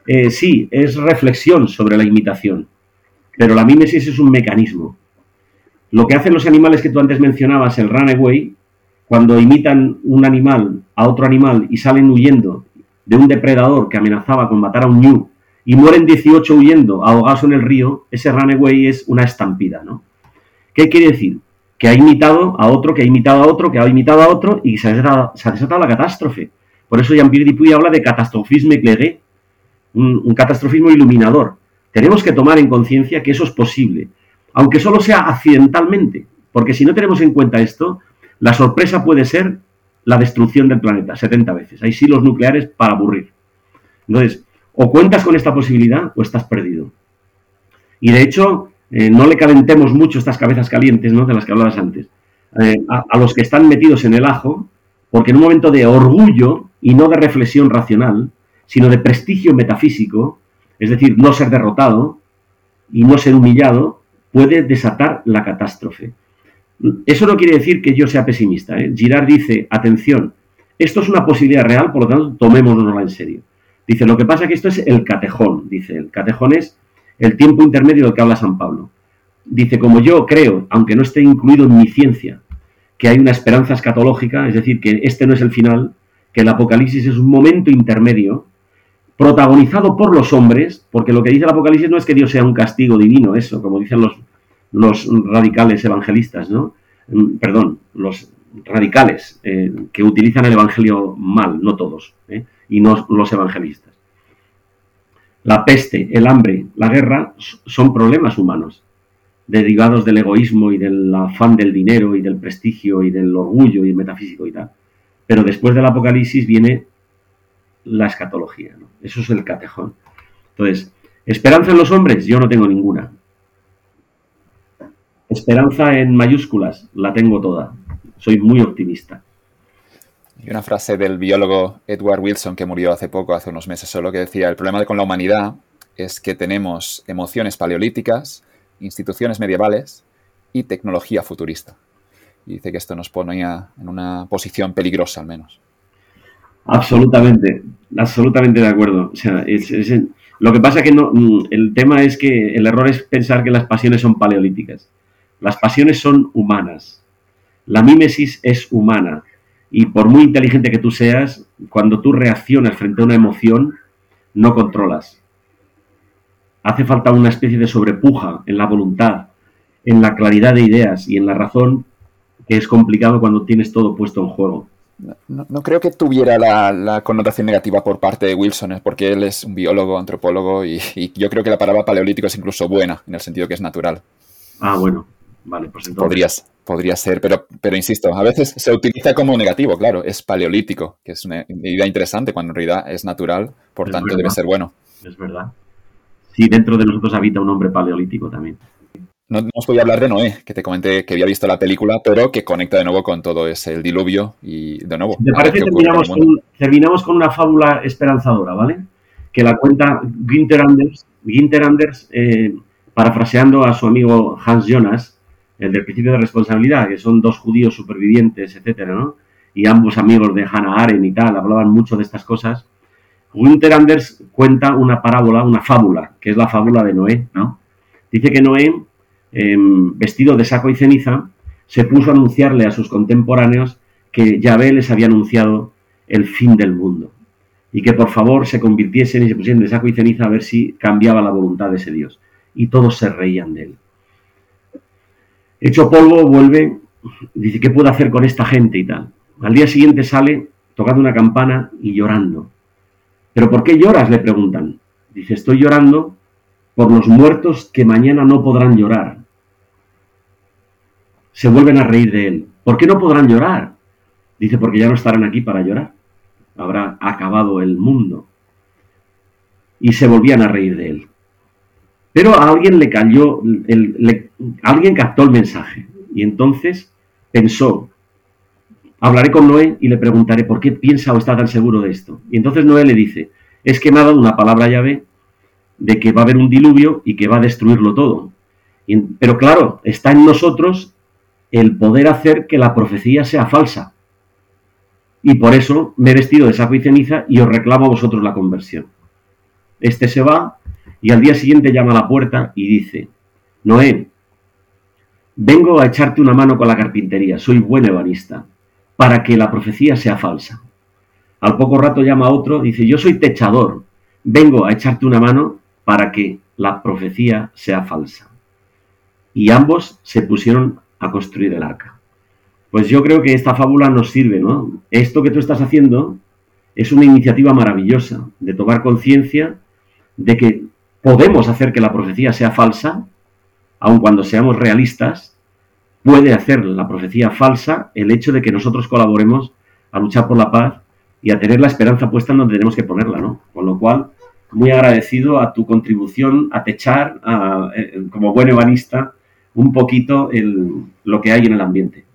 eh, sí, es reflexión sobre la imitación, pero la mímesis es un mecanismo. Lo que hacen los animales que tú antes mencionabas, el runaway, cuando imitan un animal a otro animal y salen huyendo de un depredador que amenazaba con matar a un ñu y mueren 18 huyendo, ahogados en el río, ese runaway es una estampida, ¿no? ¿Qué quiere decir? Que ha imitado a otro, que ha imitado a otro, que ha imitado a otro y se ha desatado, la catástrofe. Por eso Jean-Pierre Dupuy habla de catastrofisme éclairé, un, un catastrofismo iluminador. Tenemos que tomar en conciencia que eso es posible, aunque solo sea accidentalmente, porque si no tenemos en cuenta esto, la sorpresa puede ser la destrucción del planeta 70 veces. Hay silos nucleares para aburrir. Entonces, o cuentas con esta posibilidad o estás perdido. Y de hecho, eh, no le calentemos mucho estas cabezas calientes, ¿no? De las que hablabas antes. Eh, a, los que están metidos en el ajo, porque en un momento de orgullo y no de reflexión racional, sino de prestigio metafísico, es decir, no ser derrotado y no ser humillado, puede desatar la catástrofe. Eso no quiere decir que yo sea pesimista. ¿eh? Girard dice, atención, esto es una posibilidad real, por lo tanto, tomémonosla en serio. Dice, lo que pasa es que esto es el catejón, dice, el catejón es el tiempo intermedio del que habla San Pablo. Dice, como yo creo, aunque no esté incluido en mi ciencia, que hay una esperanza escatológica, es decir, que este no es el final, que el Apocalipsis es un momento intermedio, protagonizado por los hombres, porque lo que dice el Apocalipsis no es que Dios sea un castigo divino, eso, como dicen los, los radicales evangelistas, ¿no? Mm, perdón, los radicales eh, que utilizan el Evangelio mal, no todos, ¿eh? y no los evangelistas. La peste, el hambre, la guerra son problemas humanos, derivados del egoísmo y del afán del dinero y del prestigio y del orgullo y el metafísico y tal. Pero después del Apocalipsis viene la escatología, eso es el catejón. Entonces, ¿esperanza en los hombres? Yo no tengo ninguna. Esperanza en mayúsculas, la tengo toda. Soy muy optimista. Y una frase del biólogo Edward Wilson que murió hace poco, hace unos meses solo, que decía, el problema con la humanidad es que tenemos emociones paleolíticas, instituciones medievales y tecnología futurista. Y dice que esto nos ponía en una posición peligrosa al menos. Absolutamente, absolutamente de acuerdo. O sea, lo que pasa que no, mm, el tema es que el error es pensar que las pasiones son paleolíticas. Las pasiones son humanas. La mímesis es humana. Y por muy inteligente que tú seas, cuando tú reaccionas frente a una emoción, no controlas. Hace falta una especie de sobrepuja en la voluntad, en la claridad de ideas y en la razón, que es complicado cuando tienes todo puesto en juego. No, creo que tuviera la, connotación negativa por parte de Wilson, porque él es un biólogo, antropólogo, y, y, yo creo que la palabra paleolítico es incluso buena, en el sentido que es natural. Ah, bueno, Vale, pues entonces... podría ser, pero, pero insisto, a veces se utiliza como negativo, claro, es paleolítico, que es una idea interesante cuando en realidad es natural, por tanto debe ser bueno. Es verdad. Sí, dentro de nosotros habita un hombre paleolítico también. No, no os voy a hablar de Noé, que te comenté que había visto la película, pero que conecta de nuevo con todo ese el diluvio y de nuevo. ¿Te parece que terminamos con, terminamos con una fábula esperanzadora, ¿vale? Que la cuenta Ginter Anders, Ginter Anders eh, parafraseando a su amigo Hans Jonas, el del principio de responsabilidad, que son dos judíos supervivientes, etcétera, ¿no? Y ambos amigos de Hannah Arendt y tal, hablaban mucho de estas cosas. Winter Anders cuenta una parábola, una fábula, que es la fábula de Noé, ¿no? Dice que Noé, em, vestido de saco y ceniza, se puso a anunciarle a sus contemporáneos que Yahvé les había anunciado el fin del mundo y que por favor se convirtiesen y se pusiesen de saco y ceniza a ver si cambiaba la voluntad de ese Dios. Y todos se reían de él. Hecho polvo, vuelve, dice, ¿qué puedo hacer con esta gente y tal? Al día siguiente sale tocando una campana y llorando. ¿Pero por qué lloras? le preguntan. Dice, estoy llorando por los muertos que mañana no podrán llorar. Se vuelven a reír de él. ¿Por qué no podrán llorar? Dice, porque ya no estarán aquí para llorar. Habrá acabado el mundo. Y se volvían a reír de él. Pero a alguien le cayó, alguien captó el mensaje y entonces pensó, hablaré con Noé y le preguntaré por qué piensa o está tan seguro de esto. Y entonces Noé le dice, es que me ha dado una palabra llave de que va a haber un diluvio y que va a destruirlo todo. pero claro, está en nosotros el poder hacer que la profecía sea falsa. Y por eso me he vestido de saco y ceniza y os reclamo a vosotros la conversión. Este se va, y al día siguiente llama a la puerta y dice, Noé, vengo a echarte una mano con la carpintería, soy buen ebanista, para que la profecía sea falsa. Al poco rato llama otro, dice, yo soy techador, vengo a echarte una mano para que la profecía sea falsa. Y ambos se pusieron a construir el arca. Pues yo creo que esta fábula nos sirve, ¿no? Esto que tú estás haciendo es una iniciativa maravillosa de tomar conciencia de que podemos hacer que la profecía sea falsa, aun cuando seamos realistas, puede hacer la profecía falsa el hecho de que nosotros colaboremos a luchar por la paz y a tener la esperanza puesta en donde tenemos que ponerla, ¿no? Con lo cual, muy agradecido a tu contribución a techar, eh, como buen ebanista, un poquito lo que hay en el ambiente.